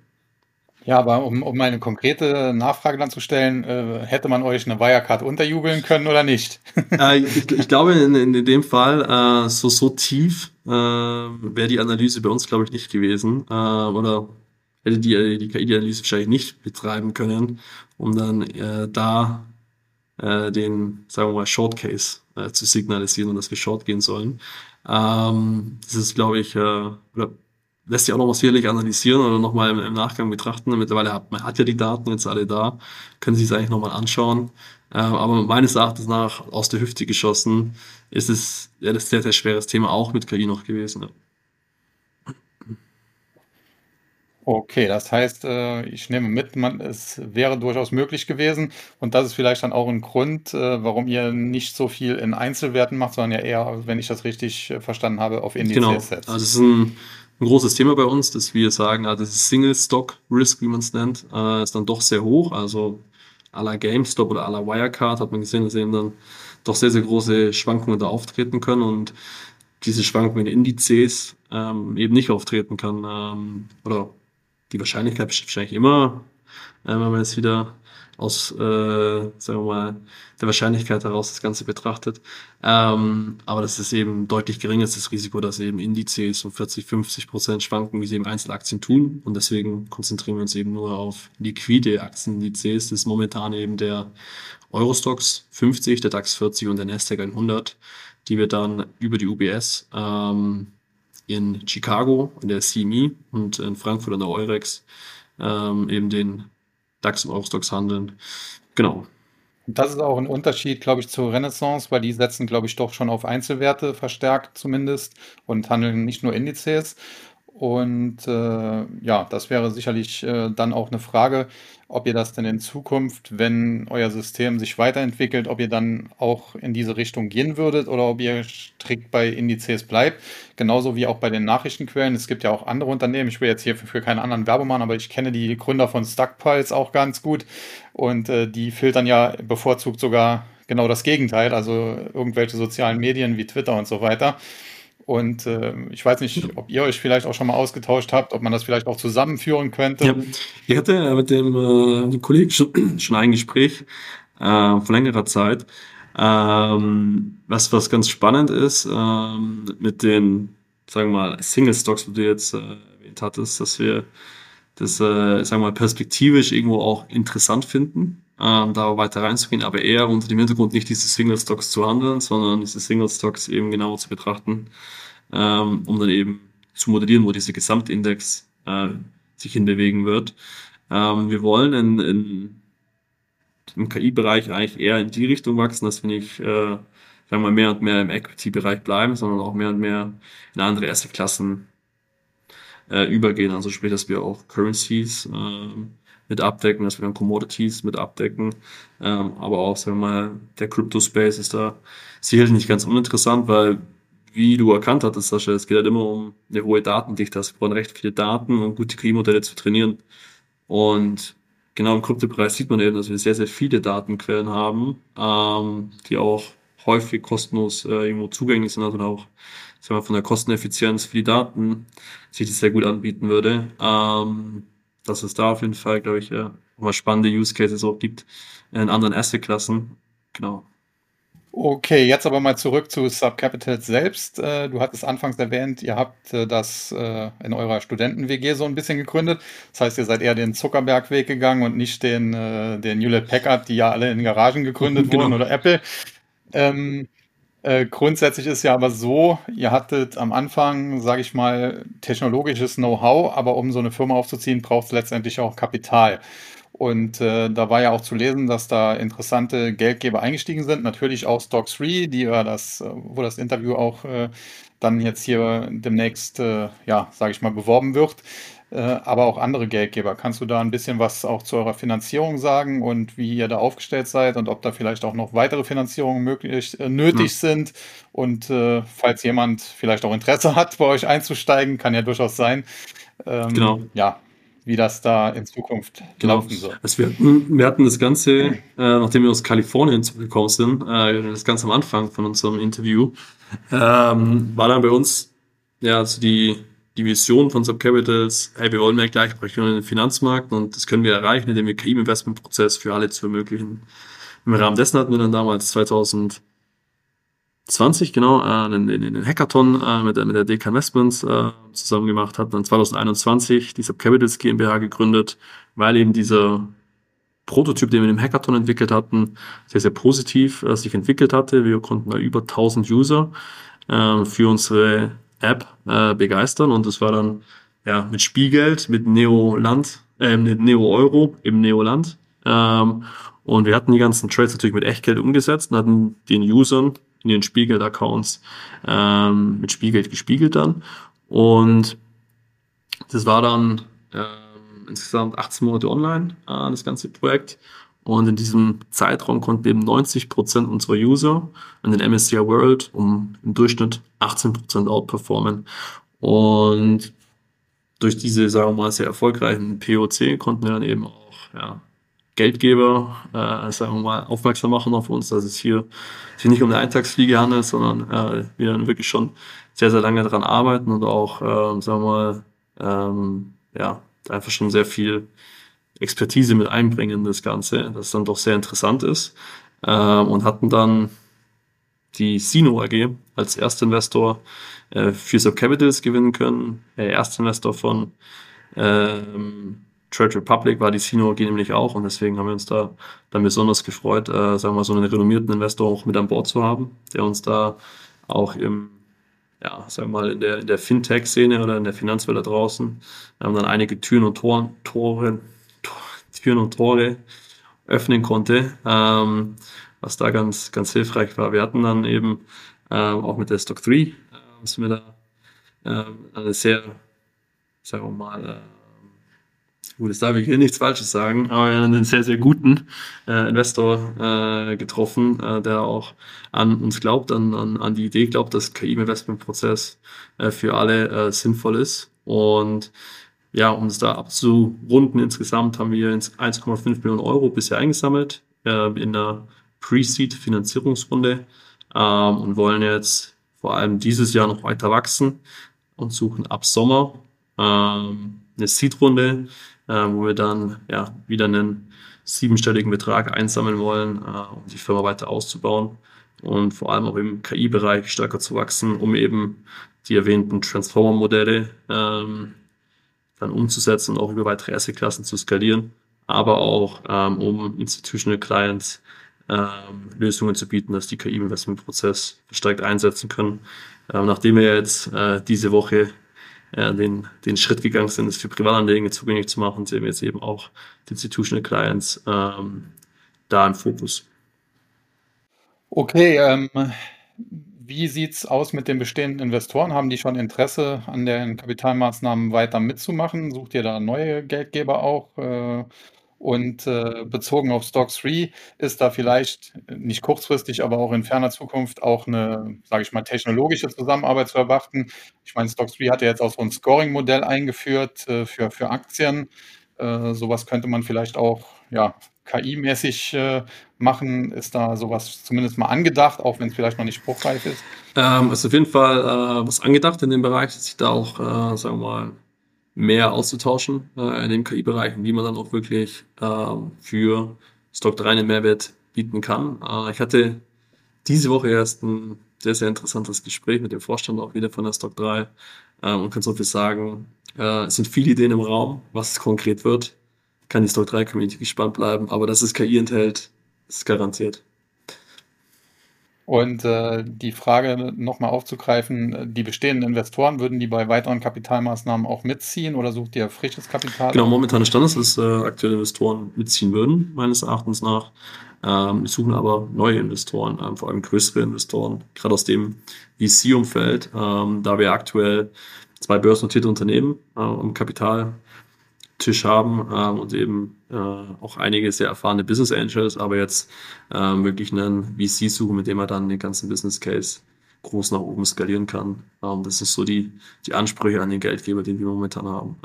Ja, aber um, um eine konkrete Nachfrage dann zu stellen, äh, hätte man euch eine Wirecard unterjubeln können oder nicht? äh, ich, ich, glaube, in, in, dem Fall, äh, so, so tief äh, wäre die Analyse bei uns, glaube ich, nicht gewesen. Äh, oder hätte die, die KI-Analyse wahrscheinlich nicht betreiben können, um dann äh, da äh, den, sagen wir mal, Short Case äh, zu signalisieren und dass wir Short gehen sollen. Ähm, das ist, glaube ich, äh, oder lässt sich auch noch mal sicherlich analysieren oder nochmal im, im Nachgang betrachten. Mittlerweile hat man hat ja die Daten jetzt alle da, können sich es eigentlich nochmal anschauen. Äh, aber meines Erachtens nach aus der Hüfte geschossen ist es ja das sehr, sehr schweres Thema auch mit KI noch gewesen. Ja. Okay, das heißt, äh, ich nehme mit, man, es wäre durchaus möglich gewesen und das ist vielleicht dann auch ein Grund, äh, warum ihr nicht so viel in Einzelwerten macht, sondern ja eher, wenn ich das richtig äh, verstanden habe, auf Indizes genau. setzt. Also es ist ein, ein, großes Thema bei uns, dass wir sagen, also das Single Stock Risk, wie man es nennt, äh, ist dann doch sehr hoch. Also à la GameStop oder à la Wirecard hat man gesehen, dass eben dann doch sehr, sehr große Schwankungen da auftreten können und diese Schwankungen in Indizes ähm, eben nicht auftreten kann ähm, oder die Wahrscheinlichkeit besteht wahrscheinlich immer, äh, wenn man jetzt wieder aus, äh, sagen wir mal, der Wahrscheinlichkeit heraus das Ganze betrachtet. Ähm, aber das ist eben deutlich geringer das Risiko, dass eben Indizes um 40, 50 Prozent schwanken, wie sie eben Einzelaktien tun. Und deswegen konzentrieren wir uns eben nur auf liquide Aktienindizes. Das ist momentan eben der Eurostox 50, der DAX 40 und der Nasdaq 100, die wir dann über die UBS ähm, in Chicago, in der CME und in Frankfurt an der Eurex ähm, eben den DAX und Eurostox handeln. Genau. Das ist auch ein Unterschied, glaube ich, zur Renaissance, weil die setzen, glaube ich, doch schon auf Einzelwerte verstärkt zumindest und handeln nicht nur Indizes. Und äh, ja, das wäre sicherlich äh, dann auch eine Frage, ob ihr das denn in Zukunft, wenn euer System sich weiterentwickelt, ob ihr dann auch in diese Richtung gehen würdet oder ob ihr strikt bei Indizes bleibt. Genauso wie auch bei den Nachrichtenquellen. Es gibt ja auch andere Unternehmen. Ich will jetzt hier für, für keine anderen Werbung machen, aber ich kenne die Gründer von Stuckpulse auch ganz gut. Und äh, die filtern ja bevorzugt sogar genau das Gegenteil, also irgendwelche sozialen Medien wie Twitter und so weiter. Und äh, ich weiß nicht, ob ihr euch vielleicht auch schon mal ausgetauscht habt, ob man das vielleicht auch zusammenführen könnte. Ja, ich hatte mit dem, äh, dem Kollegen schon, schon ein Gespräch äh, vor längerer Zeit. Ähm, was, was ganz spannend ist, ähm, mit den, sagen wir mal, Single Stocks, die du jetzt äh, erwähnt hattest, dass wir das, äh, sagen wir mal, perspektivisch irgendwo auch interessant finden, ähm, da weiter reinzugehen, aber eher unter dem Hintergrund nicht diese Single Stocks zu handeln, sondern diese Single Stocks eben genauer zu betrachten, ähm, um dann eben zu modellieren, wo dieser Gesamtindex äh, sich hinbewegen wird. Ähm, wir wollen in, in, im KI-Bereich eigentlich eher in die Richtung wachsen, dass wir nicht, äh, sagen wir mal, mehr und mehr im Equity-Bereich bleiben, sondern auch mehr und mehr in andere Asset-Klassen äh, übergehen. Also sprich, dass wir auch Currencies äh, mit abdecken, dass wir dann Commodities mit abdecken. Ähm, aber auch, sagen wir mal, der Crypto-Space ist da sicherlich nicht ganz uninteressant, weil wie du erkannt hattest, Sascha, es geht halt immer um eine hohe Datendichte. Also wir brauchen recht viele Daten, um gute KI-Modelle zu trainieren. Und genau im Kryptopreis sieht man eben, dass wir sehr, sehr viele Datenquellen haben, ähm, die auch häufig kostenlos äh, irgendwo zugänglich sind, also auch sagen wir, von der Kosteneffizienz für die Daten sich das sehr gut anbieten würde. Ähm, dass es da auf jeden Fall, glaube ich, äh, mal spannende Use Cases auch gibt in anderen Asset-Klassen. Genau. Okay, jetzt aber mal zurück zu Subcapital selbst. Äh, du hattest anfangs erwähnt, ihr habt äh, das in eurer Studenten-WG so ein bisschen gegründet. Das heißt, ihr seid eher den Zuckerberg-Weg gegangen und nicht den, den Hewlett Packard, die ja alle in Garagen gegründet genau. wurden oder Apple. Ähm, äh, grundsätzlich ist ja aber so, ihr hattet am Anfang, sage ich mal, technologisches Know-how, aber um so eine Firma aufzuziehen, braucht es letztendlich auch Kapital. Und äh, da war ja auch zu lesen, dass da interessante Geldgeber eingestiegen sind. Natürlich auch Stock3, die ja das, äh, wo das Interview auch äh, dann jetzt hier demnächst, äh, ja, sage ich mal, beworben wird. Äh, aber auch andere Geldgeber. Kannst du da ein bisschen was auch zu eurer Finanzierung sagen und wie ihr da aufgestellt seid und ob da vielleicht auch noch weitere Finanzierungen möglich, äh, nötig hm. sind? Und äh, falls jemand vielleicht auch Interesse hat, bei euch einzusteigen, kann ja durchaus sein. Ähm, genau. Ja, wie das da in Zukunft genau. laufen soll. Also wir, hatten, wir hatten das Ganze, äh, nachdem wir aus Kalifornien zurückgekommen sind, äh, das ganz am Anfang von unserem Interview, ähm, war dann bei uns ja also die die Vision von Subcapitals, hey, wir wollen mehr Gleichberechtigung in den Finanzmarkt und das können wir erreichen, indem wir KI-Investmentprozess für alle zu ermöglichen. Im Rahmen dessen hatten wir dann damals 2020, genau, äh, einen, Hackathon äh, mit, mit der DK Investments äh, zusammen gemacht, hatten dann 2021 die Subcapitals GmbH gegründet, weil eben dieser Prototyp, den wir im Hackathon entwickelt hatten, sehr, sehr positiv sich entwickelt hatte. Wir konnten da über 1000 User für unsere App äh, begeistern und das war dann ja mit Spielgeld, mit Neo-Land, äh, mit Neo-Euro im Neo-Land. Ähm, und wir hatten die ganzen Trades natürlich mit Echtgeld umgesetzt und hatten den Usern in ihren Spielgeld-Accounts ähm, mit Spielgeld gespiegelt dann. Und das war dann ähm, insgesamt 18 Monate online, äh, das ganze Projekt. Und in diesem Zeitraum konnten eben 90 Prozent unserer User in den MSCI World um im Durchschnitt 18 Prozent outperformen. Und durch diese, sagen wir mal, sehr erfolgreichen POC konnten wir dann eben auch ja, Geldgeber, äh, sagen wir mal, aufmerksam machen auf uns, dass es hier sich nicht um eine Eintagsfliege handelt, sondern äh, wir dann wirklich schon sehr, sehr lange daran arbeiten und auch, äh, sagen wir mal, ähm, ja, einfach schon sehr viel Expertise mit einbringen, das Ganze, das dann doch sehr interessant ist. Ähm, und hatten dann die Sino AG als Erstinvestor äh, für Subcapitals gewinnen können. Der Erstinvestor von ähm, Trade Republic war die Sino AG nämlich auch und deswegen haben wir uns da dann besonders gefreut, äh, sagen wir mal, so einen renommierten Investor auch mit an Bord zu haben, der uns da auch im, ja, sagen wir mal, in der, in der Fintech-Szene oder in der Finanzwelt da draußen, haben dann einige Türen und Toren, Tore, Türen und Tore öffnen konnte, ähm, was da ganz, ganz hilfreich war. Wir hatten dann eben ähm, auch mit der Stock 3, äh, sind wir da äh, eine sehr, sagen wir mal, äh, gut, jetzt darf ich hier nichts Falsches sagen, aber einen sehr, sehr guten äh, Investor äh, getroffen, äh, der auch an uns glaubt, an, an, an die Idee glaubt, dass KI-Investment-Prozess äh, für alle äh, sinnvoll ist. Und ja, um es da abzurunden, insgesamt haben wir 1,5 Millionen Euro bisher eingesammelt äh, in der Pre-Seed-Finanzierungsrunde ähm, und wollen jetzt vor allem dieses Jahr noch weiter wachsen und suchen ab Sommer ähm, eine Seed-Runde, äh, wo wir dann ja wieder einen siebenstelligen Betrag einsammeln wollen, äh, um die Firma weiter auszubauen und vor allem auch im KI-Bereich stärker zu wachsen, um eben die erwähnten Transformer-Modelle ähm, dann umzusetzen und auch über weitere Asset-Klassen zu skalieren, aber auch ähm, um Institutional Clients ähm, Lösungen zu bieten, dass die KI-Investment-Prozess verstärkt einsetzen können. Ähm, nachdem wir jetzt äh, diese Woche äh, den, den Schritt gegangen sind, es für Privatanleger zugänglich zu machen, sehen wir jetzt eben auch die Institutional Clients ähm, da im Fokus. Okay, ähm, wie sieht's aus mit den bestehenden Investoren? Haben die schon Interesse an den Kapitalmaßnahmen weiter mitzumachen? Sucht ihr da neue Geldgeber auch? Äh, und äh, bezogen auf Stock 3 ist da vielleicht nicht kurzfristig, aber auch in ferner Zukunft auch eine, sage ich mal, technologische Zusammenarbeit zu erwarten. Ich meine, Stock 3 hat ja jetzt auch so ein Scoring-Modell eingeführt äh, für, für Aktien. Sowas könnte man vielleicht auch ja, KI-mäßig äh, machen. Ist da sowas zumindest mal angedacht, auch wenn es vielleicht noch nicht spruchreif ist? Ähm, ist auf jeden Fall äh, was angedacht in dem Bereich, sich da auch, äh, sagen wir mal, mehr auszutauschen äh, in dem KI-Bereich und wie man dann auch wirklich äh, für Stock 3 einen Mehrwert bieten kann. Äh, ich hatte diese Woche erst ein sehr, sehr interessantes Gespräch mit dem Vorstand auch wieder von der Stock 3 äh, und kann so viel sagen. Es sind viele Ideen im Raum, was konkret wird. Kann die Stock 3 Community gespannt bleiben, aber dass es KI enthält, ist garantiert. Und äh, die Frage nochmal aufzugreifen, die bestehenden Investoren, würden die bei weiteren Kapitalmaßnahmen auch mitziehen oder sucht ihr frisches Kapital? Genau, momentan Stand ist, dass äh, aktuelle Investoren mitziehen würden, meines Erachtens nach. Ähm, wir suchen aber neue Investoren, ähm, vor allem größere Investoren, gerade aus dem VC-Umfeld, ähm, da wir aktuell zwei börsennotierte Unternehmen äh, im Kapital Tisch haben ähm, und eben äh, auch einige sehr erfahrene Business Angels, aber jetzt ähm, wirklich einen VC suchen, mit dem er dann den ganzen Business Case groß nach oben skalieren kann. Ähm, das ist so die, die Ansprüche an den Geldgeber, den wir momentan haben.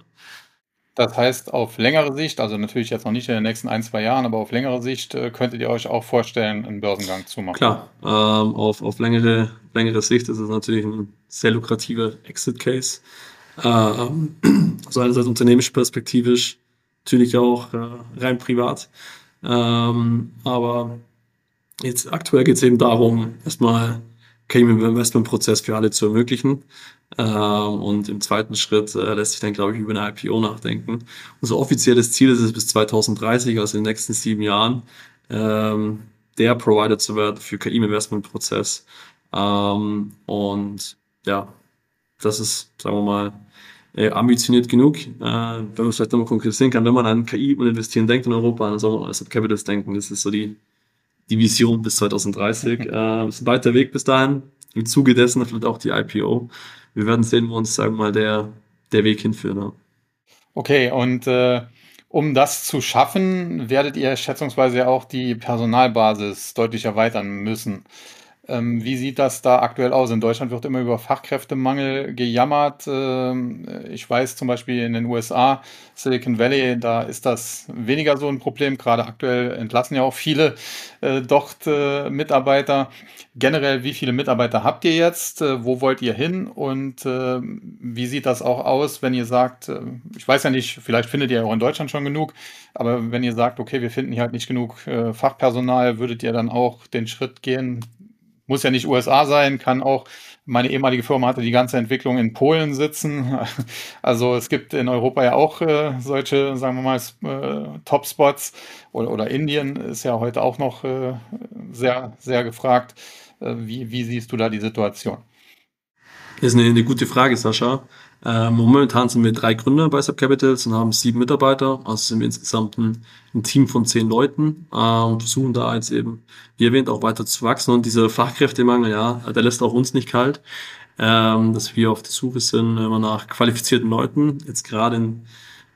Das heißt, auf längere Sicht, also natürlich jetzt noch nicht in den nächsten ein, zwei Jahren, aber auf längere Sicht äh, könntet ihr euch auch vorstellen, einen Börsengang zu machen? Klar, ähm, auf, auf längere, längere Sicht ist es natürlich ein sehr lukrativer Exit-Case. Ähm, also einerseits unternehmensperspektivisch, natürlich auch äh, rein privat. Ähm, aber jetzt aktuell geht es eben darum, erstmal KI-Investment-Prozess für alle zu ermöglichen. Ähm, und im zweiten Schritt äh, lässt sich dann, glaube ich, über eine IPO nachdenken. Unser offizielles Ziel ist es bis 2030, also in den nächsten sieben Jahren, ähm, der Provider zu werden für KI-Investment-Prozess. Ähm, und ja, das ist, sagen wir mal, äh, ambitioniert genug, äh, wenn man es vielleicht nochmal konkretisieren kann, wenn man an KI und investieren denkt in Europa, dann soll man an Asset Capitals denken. Das ist so die, die Vision bis 2030. äh, ist ein weiter Weg bis dahin. Im Zuge dessen vielleicht auch die IPO. Wir werden sehen, wo uns, sagen wir mal, der, der Weg hinführt. Ja. Okay, und äh, um das zu schaffen, werdet ihr schätzungsweise auch die Personalbasis deutlich erweitern müssen. Ähm, wie sieht das da aktuell aus? In Deutschland wird immer über Fachkräftemangel gejammert. Ähm, ich weiß zum Beispiel in den USA, Silicon Valley, da ist das weniger so ein Problem. Gerade aktuell entlassen ja auch viele äh, dort äh, Mitarbeiter. Generell, wie viele Mitarbeiter habt ihr jetzt? Äh, wo wollt ihr hin? Und äh, wie sieht das auch aus, wenn ihr sagt, äh, ich weiß ja nicht, vielleicht findet ihr auch in Deutschland schon genug, aber wenn ihr sagt, okay, wir finden hier halt nicht genug äh, Fachpersonal, würdet ihr dann auch den Schritt gehen, muss ja nicht USA sein, kann auch, meine ehemalige Firma hatte die ganze Entwicklung in Polen sitzen. Also es gibt in Europa ja auch äh, solche, sagen wir mal, äh, Top-Spots oder, oder, Indien ist ja heute auch noch äh, sehr, sehr gefragt. Äh, wie, wie siehst du da die Situation? Das ist eine, eine gute Frage, Sascha. Ähm, momentan sind wir drei Gründer bei Subcapitals und haben sieben Mitarbeiter. Also sind wir insgesamt ein, ein Team von zehn Leuten äh, und versuchen da jetzt eben, wie erwähnt, auch weiter zu wachsen. Und dieser Fachkräftemangel, ja, der lässt auch uns nicht kalt, ähm, dass wir auf der Suche sind immer nach qualifizierten Leuten. Jetzt gerade in,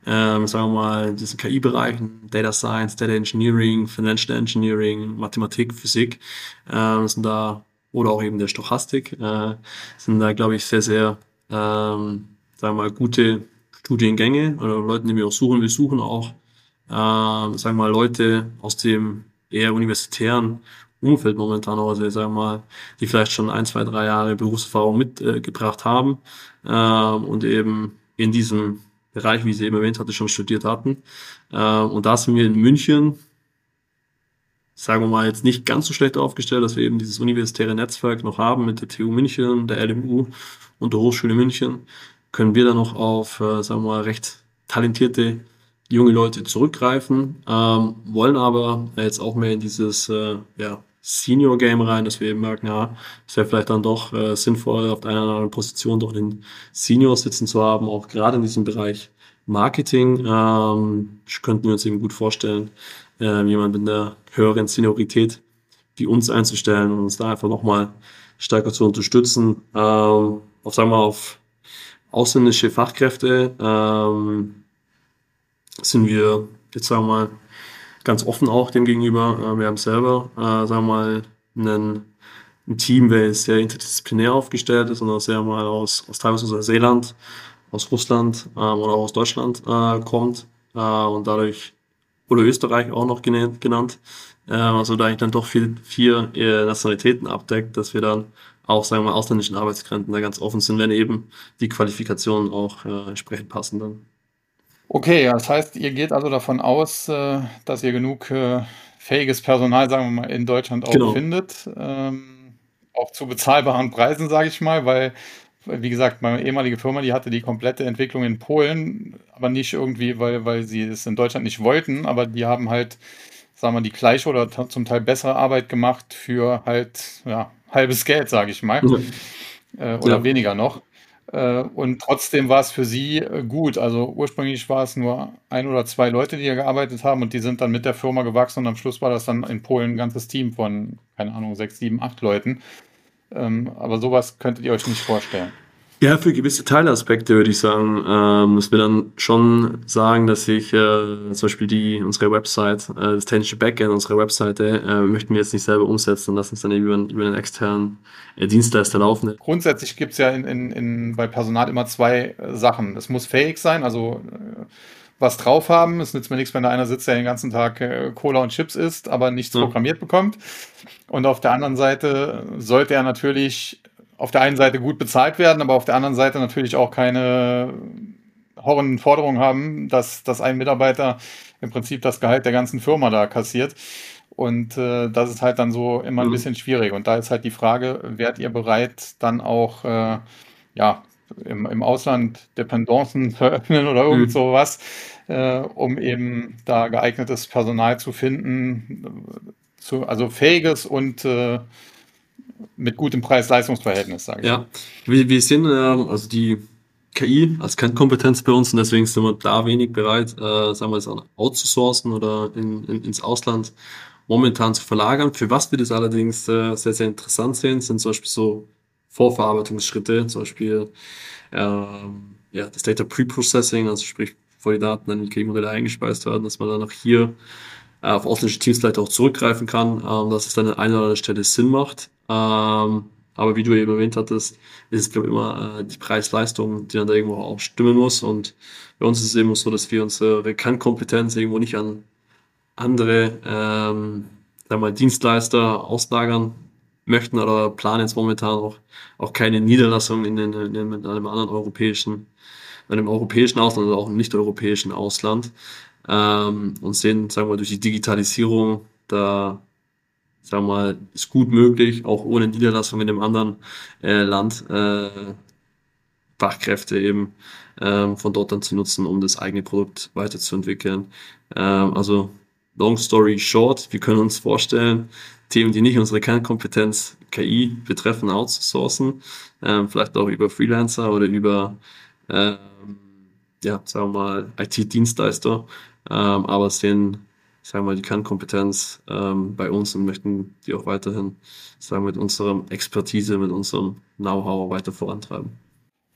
ähm, sagen wir mal, diesen KI-Bereichen, Data Science, Data Engineering, Financial Engineering, Mathematik, Physik, äh, sind da oder auch eben der Stochastik, äh, sind da, glaube ich, sehr, sehr ähm, sagen mal, gute Studiengänge oder Leute, die wir auch suchen. Wir suchen auch, äh, sagen wir mal, Leute aus dem eher universitären Umfeld momentan, also sagen wir mal, die vielleicht schon ein, zwei, drei Jahre Berufserfahrung mitgebracht äh, haben äh, und eben in diesem Bereich, wie sie eben erwähnt hatte, schon studiert hatten. Äh, und da sind wir in München, sagen wir mal, jetzt nicht ganz so schlecht aufgestellt, dass wir eben dieses universitäre Netzwerk noch haben mit der TU München, der LMU und der Hochschule München können wir dann noch auf, äh, sagen wir mal, recht talentierte junge Leute zurückgreifen, ähm, wollen aber jetzt auch mehr in dieses äh, ja, Senior-Game rein, dass wir eben merken, ja, es wäre vielleicht dann doch äh, sinnvoll, auf einer oder anderen Position doch den Senior sitzen zu haben, auch gerade in diesem Bereich Marketing ähm, könnten wir uns eben gut vorstellen, äh, jemand mit einer höheren Seniorität wie uns einzustellen und uns da einfach nochmal stärker zu unterstützen. Ähm, auf, sagen wir, auf ausländische Fachkräfte ähm, sind wir jetzt sagen wir mal ganz offen auch dem gegenüber. Äh, wir haben selber, äh, sagen wir mal, einen, ein Team, welches sehr interdisziplinär aufgestellt ist und auch sehr mal aus, aus teilweise aus Neuseeland, aus Russland ähm, oder auch aus Deutschland äh, kommt äh, und dadurch oder Österreich auch noch genannt, äh, also da ich dann doch vier, vier äh, Nationalitäten abdeckt, dass wir dann auch, sagen wir mal, ausländischen Arbeitskräften da ganz offen sind, wenn eben die Qualifikationen auch äh, entsprechend passen dann. Okay, das heißt, ihr geht also davon aus, äh, dass ihr genug äh, fähiges Personal, sagen wir mal, in Deutschland auch genau. findet, ähm, auch zu bezahlbaren Preisen, sage ich mal, weil, wie gesagt, meine ehemalige Firma, die hatte die komplette Entwicklung in Polen, aber nicht irgendwie, weil, weil sie es in Deutschland nicht wollten, aber die haben halt, sagen wir, die gleiche oder zum Teil bessere Arbeit gemacht für halt, ja, halbes Geld, sage ich mal. Ja. Äh, oder ja. weniger noch. Äh, und trotzdem war es für sie äh, gut. Also ursprünglich war es nur ein oder zwei Leute, die hier gearbeitet haben und die sind dann mit der Firma gewachsen und am Schluss war das dann in Polen ein ganzes Team von, keine Ahnung, sechs, sieben, acht Leuten. Ähm, aber sowas könntet ihr euch nicht vorstellen. Ja, für gewisse Teilaspekte würde ich sagen, ähm, dass wir dann schon sagen, dass ich äh, zum Beispiel die unsere Website, äh, das technische Backend unserer Webseite, äh, möchten wir jetzt nicht selber umsetzen und lassen es dann eben über, über einen externen äh, Dienstleister laufen. Grundsätzlich gibt es ja in, in, in, bei Personal immer zwei äh, Sachen. Es muss fähig sein, also äh, was drauf haben. Es nützt mir nichts, wenn da einer sitzt, der den ganzen Tag Cola und Chips isst, aber nichts ja. programmiert bekommt. Und auf der anderen Seite sollte er natürlich auf der einen Seite gut bezahlt werden, aber auf der anderen Seite natürlich auch keine horrenden Forderungen haben, dass, dass ein Mitarbeiter im Prinzip das Gehalt der ganzen Firma da kassiert. Und äh, das ist halt dann so immer ein mhm. bisschen schwierig. Und da ist halt die Frage, wärt ihr bereit, dann auch äh, ja, im, im Ausland Dependancen zu eröffnen oder irgend mhm. sowas, äh, um eben da geeignetes Personal zu finden, zu, also fähiges und äh, mit gutem Preis-Leistungs-Verhältnis, sage ich. Ja, wir, wir sind, äh, also die KI als Kernkompetenz bei uns und deswegen sind wir da wenig bereit, äh, sagen wir es outzusourcen oder in, in, ins Ausland momentan zu verlagern. Für was wir das allerdings äh, sehr, sehr interessant sehen, sind zum Beispiel so Vorverarbeitungsschritte, zum Beispiel äh, ja, das Data Preprocessing, also sprich, bevor die Daten dann in KI-Modelle eingespeist werden, dass man dann auch hier äh, auf ausländische Teams vielleicht auch zurückgreifen kann, ähm, dass es dann an einer oder anderen Stelle Sinn macht. Ähm, aber wie du eben erwähnt hattest, ist es, glaube ich, immer äh, die Preis-Leistung, die dann da irgendwo auch stimmen muss. Und bei uns ist es eben so, dass wir unsere Kernkompetenz irgendwo nicht an andere ähm, sagen wir, Dienstleister auslagern möchten oder planen jetzt momentan auch, auch keine Niederlassung in, in, in, in einem anderen europäischen, einem europäischen Ausland oder auch im nicht-europäischen Ausland ähm, und sehen, sagen wir, durch die Digitalisierung da wir mal, ist gut möglich, auch ohne Niederlassung in einem anderen äh, Land äh, Fachkräfte eben ähm, von dort dann zu nutzen, um das eigene Produkt weiterzuentwickeln. Ähm, also long story short, wir können uns vorstellen, Themen, die nicht unsere Kernkompetenz KI betreffen, outsourcen, ähm, vielleicht auch über Freelancer oder über ähm, ja, sagen wir mal, IT-Dienstleister, ähm, aber sehen sagen wir die Kernkompetenz ähm, bei uns und möchten die auch weiterhin, sagen wir, mit unserer Expertise, mit unserem Know-how weiter vorantreiben.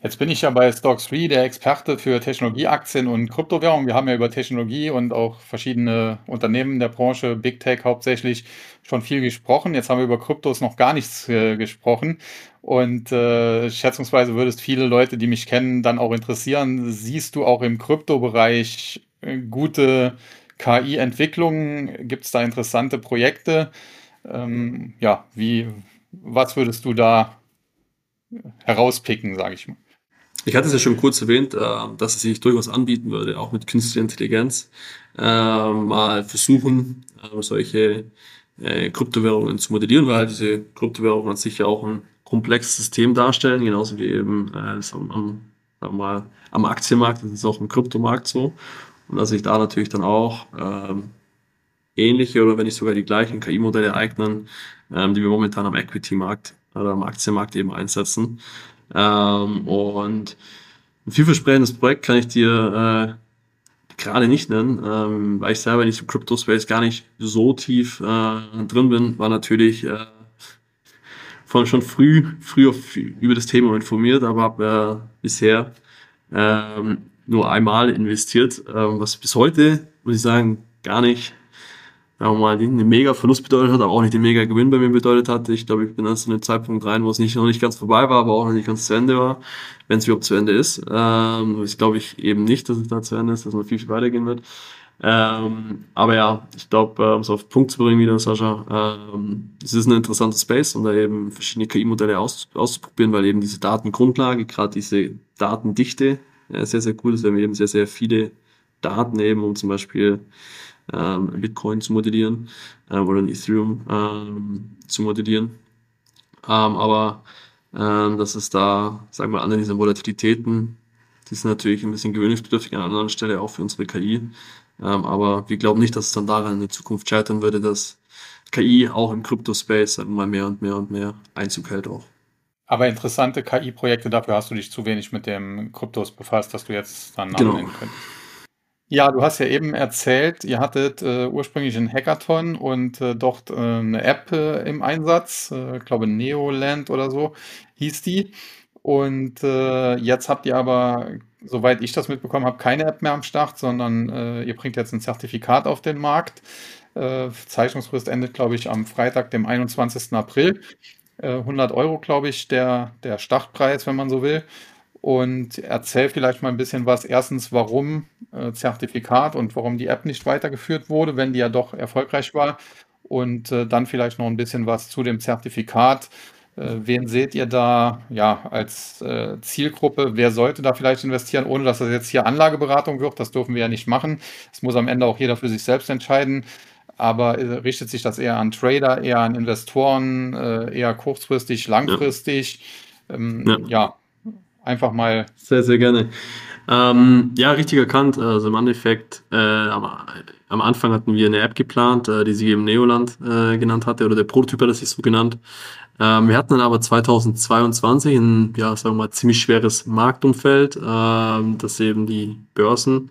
Jetzt bin ich ja bei Stocks 3 der Experte für Technologieaktien und Kryptowährungen. Wir haben ja über Technologie und auch verschiedene Unternehmen der Branche, Big Tech hauptsächlich, schon viel gesprochen. Jetzt haben wir über Kryptos noch gar nichts äh, gesprochen. Und äh, schätzungsweise würdest viele Leute, die mich kennen, dann auch interessieren. Siehst du auch im Kryptobereich äh, gute KI-Entwicklung? Gibt es da interessante Projekte? Ähm, ja, wie, was würdest du da herauspicken, sage ich mal? Ich hatte es ja schon kurz erwähnt, äh, dass es sich durchaus anbieten würde, auch mit künstlicher Intelligenz äh, mal versuchen, äh, solche äh, Kryptowährungen zu modellieren, weil diese Kryptowährungen an sich ja auch ein komplexes System darstellen, genauso wie eben am, am, am Aktienmarkt, das ist auch im Kryptomarkt so. Und dass sich da natürlich dann auch ähm, ähnliche oder wenn nicht sogar die gleichen KI-Modelle eignen, ähm, die wir momentan am Equity-Markt oder am Aktienmarkt eben einsetzen. Ähm, und ein vielversprechendes Projekt kann ich dir äh, gerade nicht nennen, ähm, weil ich selber in diesem Crypto-Space gar nicht so tief äh, drin bin, war natürlich äh, von schon früh, früh auf, über das Thema informiert, aber äh, bisher ähm, nur einmal investiert, ähm, was bis heute, muss ich sagen, gar nicht sagen wir mal, einen mega Verlust bedeutet hat, aber auch nicht den mega Gewinn bei mir bedeutet hat. Ich glaube, ich bin erst in einem Zeitpunkt rein, wo es nicht, noch nicht ganz vorbei war, aber auch noch nicht ganz zu Ende war, wenn es überhaupt zu Ende ist. Ähm, ich glaube ich eben nicht, dass es da zu Ende ist, dass man viel, viel weitergehen wird. Ähm, aber ja, ich glaube, äh, um es auf den Punkt zu bringen wieder, Sascha, ähm, es ist ein interessanter Space, um da eben verschiedene KI-Modelle aus, auszuprobieren, weil eben diese Datengrundlage, gerade diese Datendichte, ja, sehr, sehr cool ist. Wir haben eben sehr, sehr viele Daten eben, um zum Beispiel ähm, Bitcoin zu modellieren äh, oder ein Ethereum ähm, zu modellieren. Ähm, aber ähm, dass es da, sagen wir, an diesen Volatilitäten, die sind natürlich ein bisschen gewöhnungsbedürftig an einer anderen Stelle auch für unsere KI. Ähm, aber wir glauben nicht, dass es dann daran in der Zukunft scheitern würde, dass KI auch im Crypto-Space mal mehr und mehr und mehr Einzug hält auch. Aber interessante KI-Projekte, dafür hast du dich zu wenig mit dem Kryptos befasst, dass du jetzt dann Namen genau. nennen könntest. Ja, du hast ja eben erzählt, ihr hattet äh, ursprünglich einen Hackathon und äh, dort äh, eine App äh, im Einsatz, äh, ich glaube Neoland oder so hieß die. Und äh, jetzt habt ihr aber, soweit ich das mitbekommen habe, keine App mehr am Start, sondern ihr bringt jetzt ein Zertifikat auf den Markt. Zeichnungsfrist endet, glaube ich, am Freitag, dem 21. April. Äh, 100 Euro, glaube ich, der, der Startpreis, wenn man so will und erzähl vielleicht mal ein bisschen was. Erstens, warum äh, Zertifikat und warum die App nicht weitergeführt wurde, wenn die ja doch erfolgreich war. Und äh, dann vielleicht noch ein bisschen was zu dem Zertifikat. Äh, wen seht ihr da ja als äh, Zielgruppe? Wer sollte da vielleicht investieren, ohne dass das jetzt hier Anlageberatung wird? Das dürfen wir ja nicht machen. Es muss am Ende auch jeder für sich selbst entscheiden. Aber äh, richtet sich das eher an Trader, eher an Investoren, äh, eher kurzfristig, langfristig? Ja. Ähm, ja. ja einfach mal. Sehr, sehr gerne. Ähm, ja, richtig erkannt. Also im Endeffekt, äh, am, am, Anfang hatten wir eine App geplant, äh, die sich eben Neoland äh, genannt hatte, oder der Prototyp hat sich so genannt. Ähm, wir hatten dann aber 2022 ein, ja, sagen wir mal, ziemlich schweres Marktumfeld, ähm, dass eben die Börsen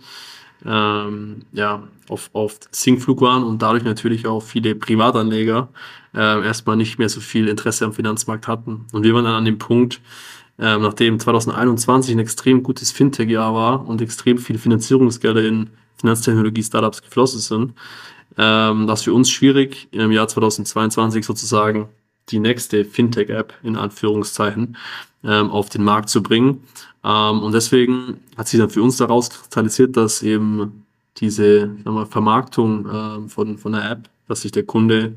ähm, ja, auf, auf Sinkflug waren und dadurch natürlich auch viele Privatanleger äh, erstmal nicht mehr so viel Interesse am Finanzmarkt hatten. Und wir waren dann an dem Punkt, ähm, nachdem 2021 ein extrem gutes Fintech-Jahr war und extrem viele Finanzierungsgelder in Finanztechnologie-Startups geflossen sind, ähm, das für uns schwierig, im Jahr 2022 sozusagen die nächste Fintech-App in Anführungszeichen ähm, auf den Markt zu bringen. Ähm, und deswegen hat sich dann für uns daraus kristallisiert, dass eben diese mal, Vermarktung ähm, von, von der App, dass sich der Kunde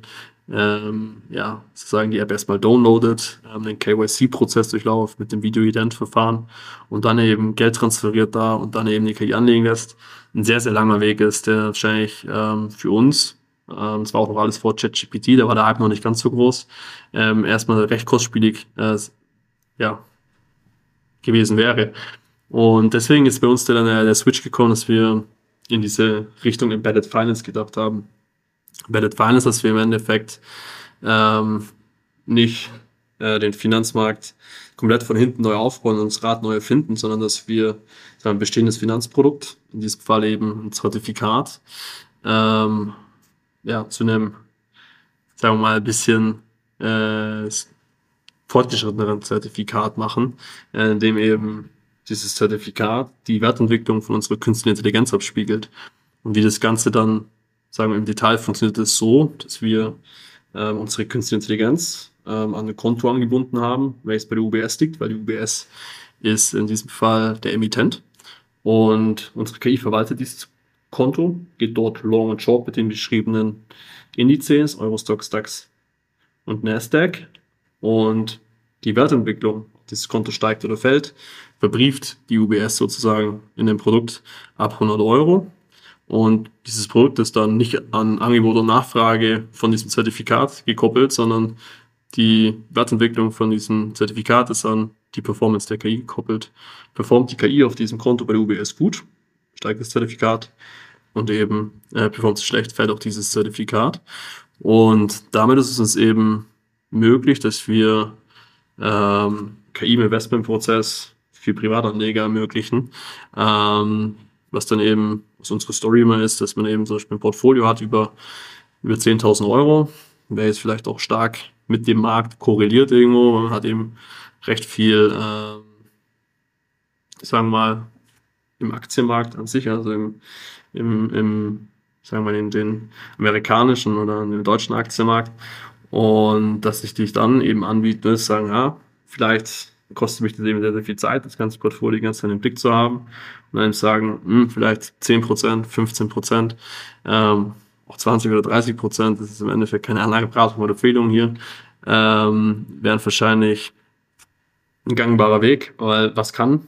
ähm, ja, sozusagen die App erstmal downloadet, ähm, den KYC-Prozess durchlauft mit dem Video-Ident-Verfahren und dann eben Geld transferiert da und dann eben die KI anlegen lässt. Ein sehr, sehr langer Weg ist, der wahrscheinlich ähm, für uns, ähm, es war auch noch alles vor ChatGPT, da war der Hype noch nicht ganz so groß, ähm, erstmal recht kostspielig äh, ja, gewesen wäre. Und deswegen ist bei uns dann der, Switch gekommen, dass wir in diese Richtung Embedded Finance gedacht haben. Embedded Finance, dass wir im Endeffekt ähm, nicht äh, den Finanzmarkt komplett von hinten neu aufbauen und das Rad neu erfinden, sondern dass wir ein bestehendes Finanzprodukt, in diesem Fall eben ein Zertifikat, ähm, ja, zu einem, sagen wir mal, ein bisschen äh, fortgeschritteneren Zertifikat machen, äh, in dem eben dieses Zertifikat die Wertentwicklung von unserer künstlichen Intelligenz abspiegelt. Und wie das Ganze dann, sagen wir im Detail, funktioniert es so, dass wir ähm, unsere künstliche Intelligenz ähm, an ein Konto angebunden haben, welches bei der UBS liegt, weil die UBS ist in diesem Fall der Emittent. Und unsere KI verwaltet dieses Konto, geht dort long und short mit den beschriebenen Indizes, Eurostox, DAX und Nasdaq und die Wertentwicklung, dieses Konto steigt oder fällt, verbrieft die UBS sozusagen in dem Produkt ab 100 Euro. Und dieses Produkt ist dann nicht an Angebot und Nachfrage von diesem Zertifikat gekoppelt, sondern die Wertentwicklung von diesem Zertifikat ist an die Performance der KI gekoppelt. Performt die KI auf diesem Konto bei der UBS gut, steigt das Zertifikat und eben äh, performt es schlecht, fällt auch dieses Zertifikat. Und damit ist es uns eben möglich, dass wir ähm, KI im Investmentprozess für Privatanleger ermöglichen. Ähm, was dann eben, was unsere Story immer ist, dass man eben zum Beispiel ein Portfolio hat über, über 10.000 Euro, wäre jetzt vielleicht auch stark mit dem Markt korreliert irgendwo. Man hat eben recht viel, äh, sagen wir mal, im Aktienmarkt an sich, also im, im, im sagen wir mal, in den amerikanischen oder in den deutschen Aktienmarkt. Und dass ich dich dann eben anbieten ist, sagen, ja, vielleicht kostet mich das eben sehr, sehr viel Zeit, das ganze Portfolio die ganze Zeit im Blick zu haben. Und dann sagen, hm, vielleicht 10%, 15%, ähm, auch 20 oder 30 Prozent, das ist im Endeffekt keine Anlageberatung oder Empfehlung hier, ähm, wären wahrscheinlich ein gangbarer Weg, weil was kann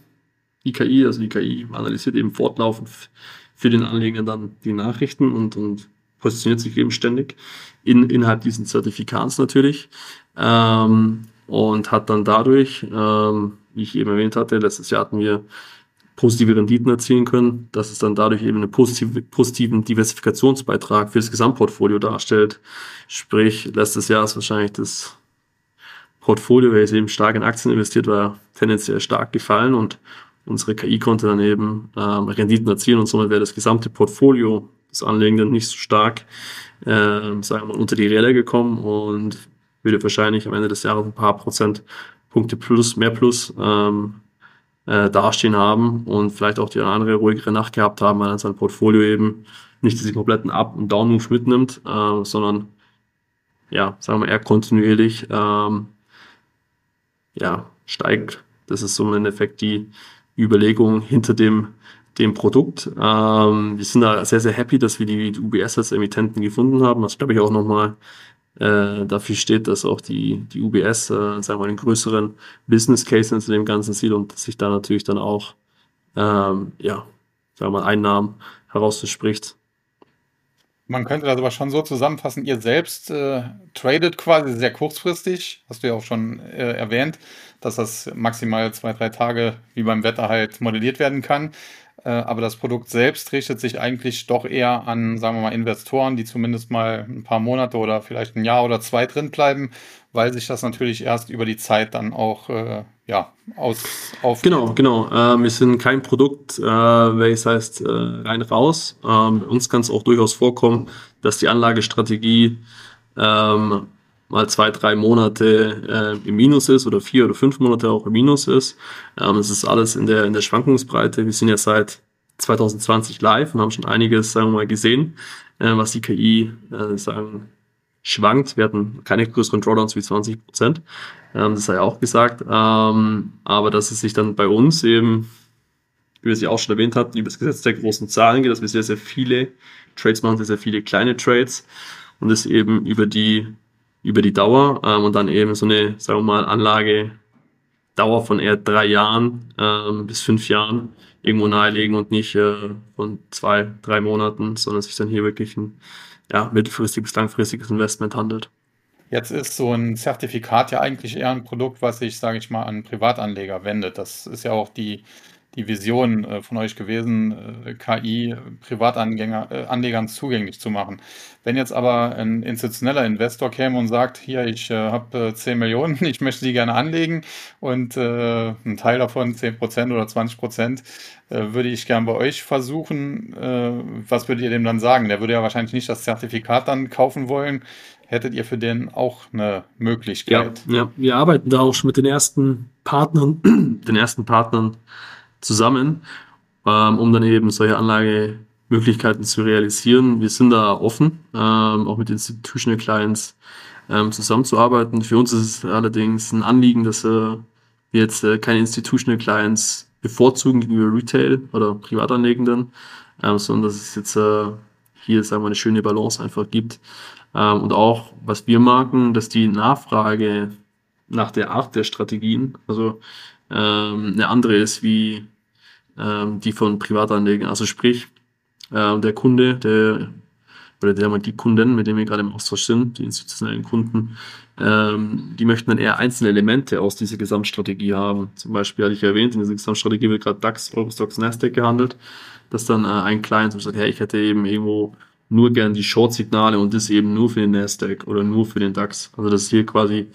die KI? Also die KI analysiert eben fortlaufend für den Anleger dann die Nachrichten und, und positioniert sich eben ständig in, innerhalb diesen Zertifikats natürlich ähm, und hat dann dadurch, ähm, wie ich eben erwähnt hatte, letztes Jahr hatten wir positive Renditen erzielen können, dass es dann dadurch eben einen positive, positiven Diversifikationsbeitrag für das Gesamtportfolio darstellt. Sprich, letztes Jahr ist wahrscheinlich das Portfolio, welches eben stark in Aktien investiert war, tendenziell stark gefallen und unsere KI konnte dann eben ähm, Renditen erzielen und somit wäre das gesamte Portfolio des Anlegenden nicht so stark, äh, sagen wir mal, unter die Räder gekommen und würde wahrscheinlich am Ende des Jahres ein paar Prozentpunkte plus, mehr plus ähm, äh, dastehen haben und vielleicht auch die andere ruhigere Nacht gehabt haben, weil dann sein Portfolio eben nicht diesen kompletten Up- und Down-Move mitnimmt, äh, sondern ja, sagen wir eher kontinuierlich ähm, ja, steigt. Das ist so im Endeffekt die Überlegung hinter dem, dem Produkt. Ähm, wir sind da sehr, sehr happy, dass wir die, UBS als Emittenten gefunden haben, was glaube ich auch nochmal äh, dafür steht, dass auch die, die UBS, äh, sagen wir mal, den größeren Business Case zu dem Ganzen sieht und sich da natürlich dann auch, ähm, ja, sagen wir mal, Einnahmen herausspricht. Man könnte das aber schon so zusammenfassen, ihr selbst äh, tradet quasi sehr kurzfristig, hast du ja auch schon äh, erwähnt, dass das maximal zwei, drei Tage wie beim Wetter halt modelliert werden kann. Äh, aber das Produkt selbst richtet sich eigentlich doch eher an, sagen wir mal, Investoren, die zumindest mal ein paar Monate oder vielleicht ein Jahr oder zwei drin bleiben, weil sich das natürlich erst über die Zeit dann auch äh, ja, aus auf Genau, genau. Ähm, wir sind kein Produkt, äh, welches heißt äh, rein raus. Ähm, uns kann es auch durchaus vorkommen, dass die Anlagestrategie ähm, mal zwei, drei Monate äh, im Minus ist oder vier oder fünf Monate auch im Minus ist. Ähm, es ist alles in der, in der Schwankungsbreite. Wir sind ja seit 2020 live und haben schon einiges, sagen wir mal, gesehen, äh, was die KI, äh, sagen, schwankt. Wir hatten keine größeren Drawdowns wie 20 Prozent. Ähm, das sei auch gesagt. Ähm, aber dass es sich dann bei uns eben, wie wir ja auch schon erwähnt hatten, über das Gesetz der großen Zahlen geht, dass wir sehr, sehr viele Trades machen, sehr, sehr viele kleine Trades und es eben über die, über die Dauer ähm, und dann eben so eine, sagen wir mal, Anlage Dauer von eher drei Jahren ähm, bis fünf Jahren irgendwo nahelegen und nicht äh, von zwei, drei Monaten, sondern sich dann hier wirklich ein ja, mittelfristig bis langfristiges Investment handelt. Jetzt ist so ein Zertifikat ja eigentlich eher ein Produkt, was sich, sage ich mal, an Privatanleger wendet. Das ist ja auch die, die Vision äh, von euch gewesen, äh, KI Privatanlegern äh, zugänglich zu machen. Wenn jetzt aber ein institutioneller Investor käme und sagt, hier, ich habe 10 Millionen, ich möchte die gerne anlegen und ein Teil davon, 10 Prozent oder 20 Prozent, würde ich gern bei euch versuchen, was würdet ihr dem dann sagen? Der würde ja wahrscheinlich nicht das Zertifikat dann kaufen wollen, hättet ihr für den auch eine Möglichkeit? Ja, ja, wir arbeiten da auch schon mit den ersten Partnern, den ersten Partnern zusammen, ähm, um dann eben solche Anlagemöglichkeiten zu realisieren. Wir sind da offen, ähm, auch mit Institutional Clients ähm, zusammenzuarbeiten. Für uns ist es allerdings ein Anliegen, dass äh, wir jetzt äh, keine Institutional Clients bevorzugen gegenüber Retail oder Privatanlegenden, ähm, sondern dass es jetzt äh, hier, sagen wir, eine schöne Balance einfach gibt. Ähm, und auch, was wir merken, dass die Nachfrage nach der Art der Strategien, also ähm, eine andere ist wie ähm, die von Privatanlegern. Also sprich, ähm, der Kunde, der oder der die Kunden, mit denen wir gerade im Austausch sind, die institutionellen Kunden, ähm, die möchten dann eher einzelne Elemente aus dieser Gesamtstrategie haben. Zum Beispiel hatte ich erwähnt, in dieser Gesamtstrategie wird gerade DAX, Eurostox, Nasdaq gehandelt, dass dann äh, ein Client sagt, hey, ich hätte eben irgendwo nur gern die Short-Signale und das eben nur für den Nasdaq oder nur für den DAX. Also dass hier quasi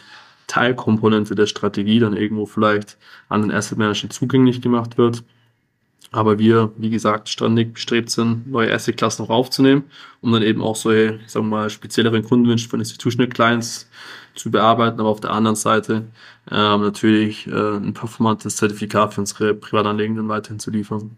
Teilkomponente der Strategie dann irgendwo vielleicht an den Asset Manager zugänglich gemacht wird. Aber wir, wie gesagt, ständig bestrebt sind, neue Asset-Klassen noch aufzunehmen, um dann eben auch solche, sagen wir mal, spezielleren Kundenwünsche von Institutional Clients zu bearbeiten, aber auf der anderen Seite ähm, natürlich äh, ein performantes Zertifikat für unsere Privatanlegenden weiterhin zu liefern.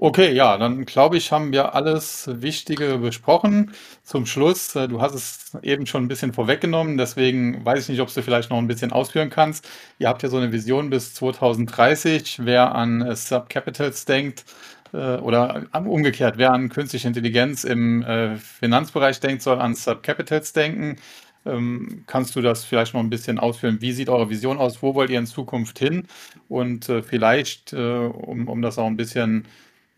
Okay, ja, dann glaube ich, haben wir alles Wichtige besprochen. Zum Schluss, äh, du hast es eben schon ein bisschen vorweggenommen, deswegen weiß ich nicht, ob du vielleicht noch ein bisschen ausführen kannst. Ihr habt ja so eine Vision bis 2030. Wer an äh, Subcapitals denkt, äh, oder umgekehrt, wer an künstliche Intelligenz im Finanzbereich denkt, soll an Subcapitals denken. Ähm, kannst du das vielleicht noch ein bisschen ausführen? Wie sieht eure Vision aus? Wo wollt ihr in Zukunft hin? Und vielleicht, um, um das auch ein bisschen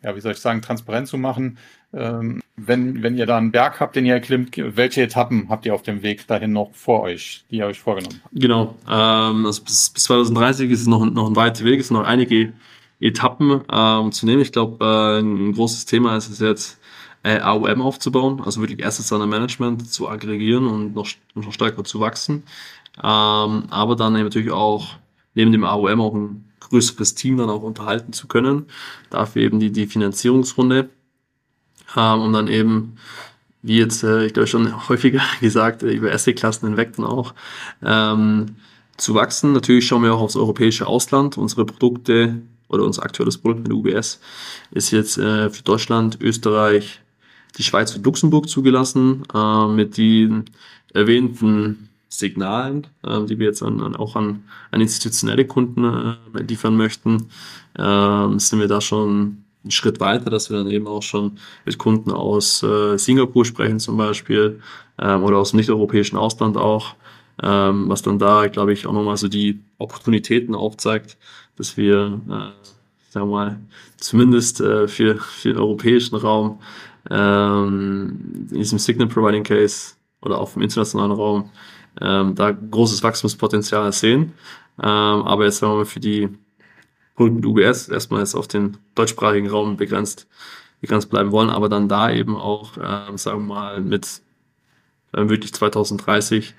ja, wie soll ich sagen, transparent zu machen. Ähm, wenn, wenn ihr da einen Berg habt, den ihr erklimmt, welche Etappen habt ihr auf dem Weg dahin noch vor euch, die ihr euch vorgenommen habt? Genau, ähm, also bis, bis 2030 ist es noch, noch ein weiter Weg, es sind noch einige Etappen ähm, zu nehmen. Ich glaube, äh, ein großes Thema ist es jetzt, äh, AOM aufzubauen, also wirklich Assets Under Management zu aggregieren und noch, noch stärker zu wachsen. Ähm, aber dann natürlich auch neben dem AOM auch ein größeres Team dann auch unterhalten zu können. Dafür eben die, die Finanzierungsrunde, ähm, um dann eben, wie jetzt, äh, ich glaube schon häufiger gesagt, äh, über Asset-Klassen hinweg dann auch ähm, zu wachsen. Natürlich schauen wir auch aufs europäische Ausland. Unsere Produkte oder unser aktuelles Produkt mit UBS ist jetzt äh, für Deutschland, Österreich, die Schweiz und Luxemburg zugelassen, äh, mit den erwähnten Signalen, äh, die wir jetzt an, an, auch an, an institutionelle Kunden äh, liefern möchten, äh, sind wir da schon einen Schritt weiter, dass wir dann eben auch schon mit Kunden aus äh, Singapur sprechen zum Beispiel ähm, oder aus dem nicht-europäischen Ausland auch, ähm, was dann da, glaube ich, auch nochmal so die Opportunitäten aufzeigt, dass wir, äh, sagen wir mal, zumindest äh, für, für den europäischen Raum ähm, in diesem Signal Providing Case oder auch im internationalen Raum ähm, da großes Wachstumspotenzial sehen. Ähm, aber jetzt sagen wir mal für die Produkte UBS erstmal jetzt auf den deutschsprachigen Raum begrenzt, begrenzt bleiben wollen, aber dann da eben auch, ähm, sagen wir mal, mit ähm, wirklich 2030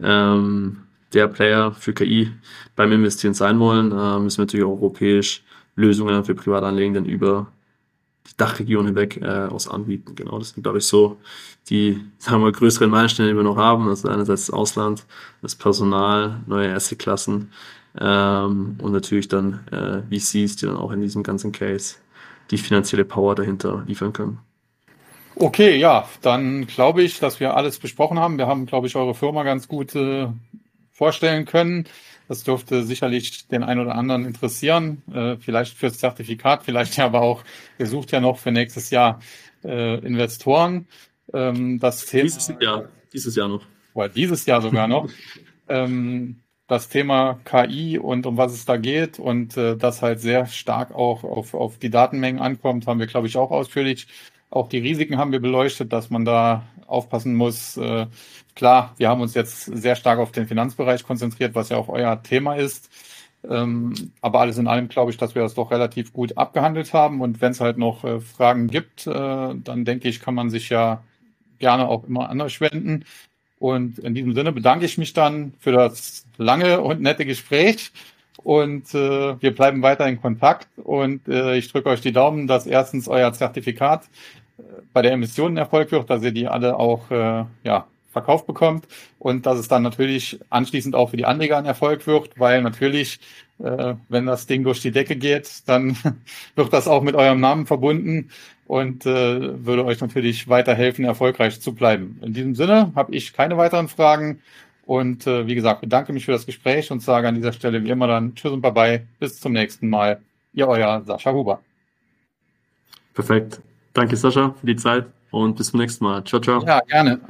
ähm, der Player für KI beim Investieren sein wollen, äh, müssen wir natürlich europäisch Lösungen für Privatanlegenden über Dachregion hinweg äh, aus anbieten. Genau, das sind, glaube ich, so die sagen wir, größeren Meilensteine, die wir noch haben. Also einerseits das Ausland, das Personal, neue erste Klassen ähm, und natürlich dann äh, VCs, die dann auch in diesem ganzen Case die finanzielle Power dahinter liefern können. Okay, ja, dann glaube ich, dass wir alles besprochen haben. Wir haben, glaube ich, eure Firma ganz gut äh, vorstellen können. Das dürfte sicherlich den einen oder anderen interessieren. Äh, vielleicht fürs Zertifikat, vielleicht ja aber auch, ihr sucht ja noch für nächstes Jahr äh, Investoren. Ähm, das Thema, dieses Jahr, dieses Jahr noch. Oder dieses Jahr sogar noch. ähm, das Thema KI und um was es da geht und äh, das halt sehr stark auch auf, auf die Datenmengen ankommt, haben wir, glaube ich, auch ausführlich auch die Risiken haben wir beleuchtet, dass man da aufpassen muss. Äh, klar, wir haben uns jetzt sehr stark auf den Finanzbereich konzentriert, was ja auch euer Thema ist. Ähm, aber alles in allem glaube ich, dass wir das doch relativ gut abgehandelt haben. Und wenn es halt noch äh, Fragen gibt, äh, dann denke ich, kann man sich ja gerne auch immer anders wenden. Und in diesem Sinne bedanke ich mich dann für das lange und nette Gespräch. Und äh, wir bleiben weiter in Kontakt. Und äh, ich drücke euch die Daumen, dass erstens euer Zertifikat bei der Emission Erfolg wird, dass ihr die alle auch äh, ja, verkauft bekommt und dass es dann natürlich anschließend auch für die Anleger ein Erfolg wird, weil natürlich, äh, wenn das Ding durch die Decke geht, dann wird das auch mit eurem Namen verbunden und äh, würde euch natürlich weiterhelfen, erfolgreich zu bleiben. In diesem Sinne habe ich keine weiteren Fragen und äh, wie gesagt, bedanke mich für das Gespräch und sage an dieser Stelle wie immer dann Tschüss und Bye-bye, bis zum nächsten Mal. Ihr euer Sascha Huber. Perfekt. Danke, Sascha, für die Zeit und bis zum nächsten Mal. Ciao, ciao. Ja, gerne.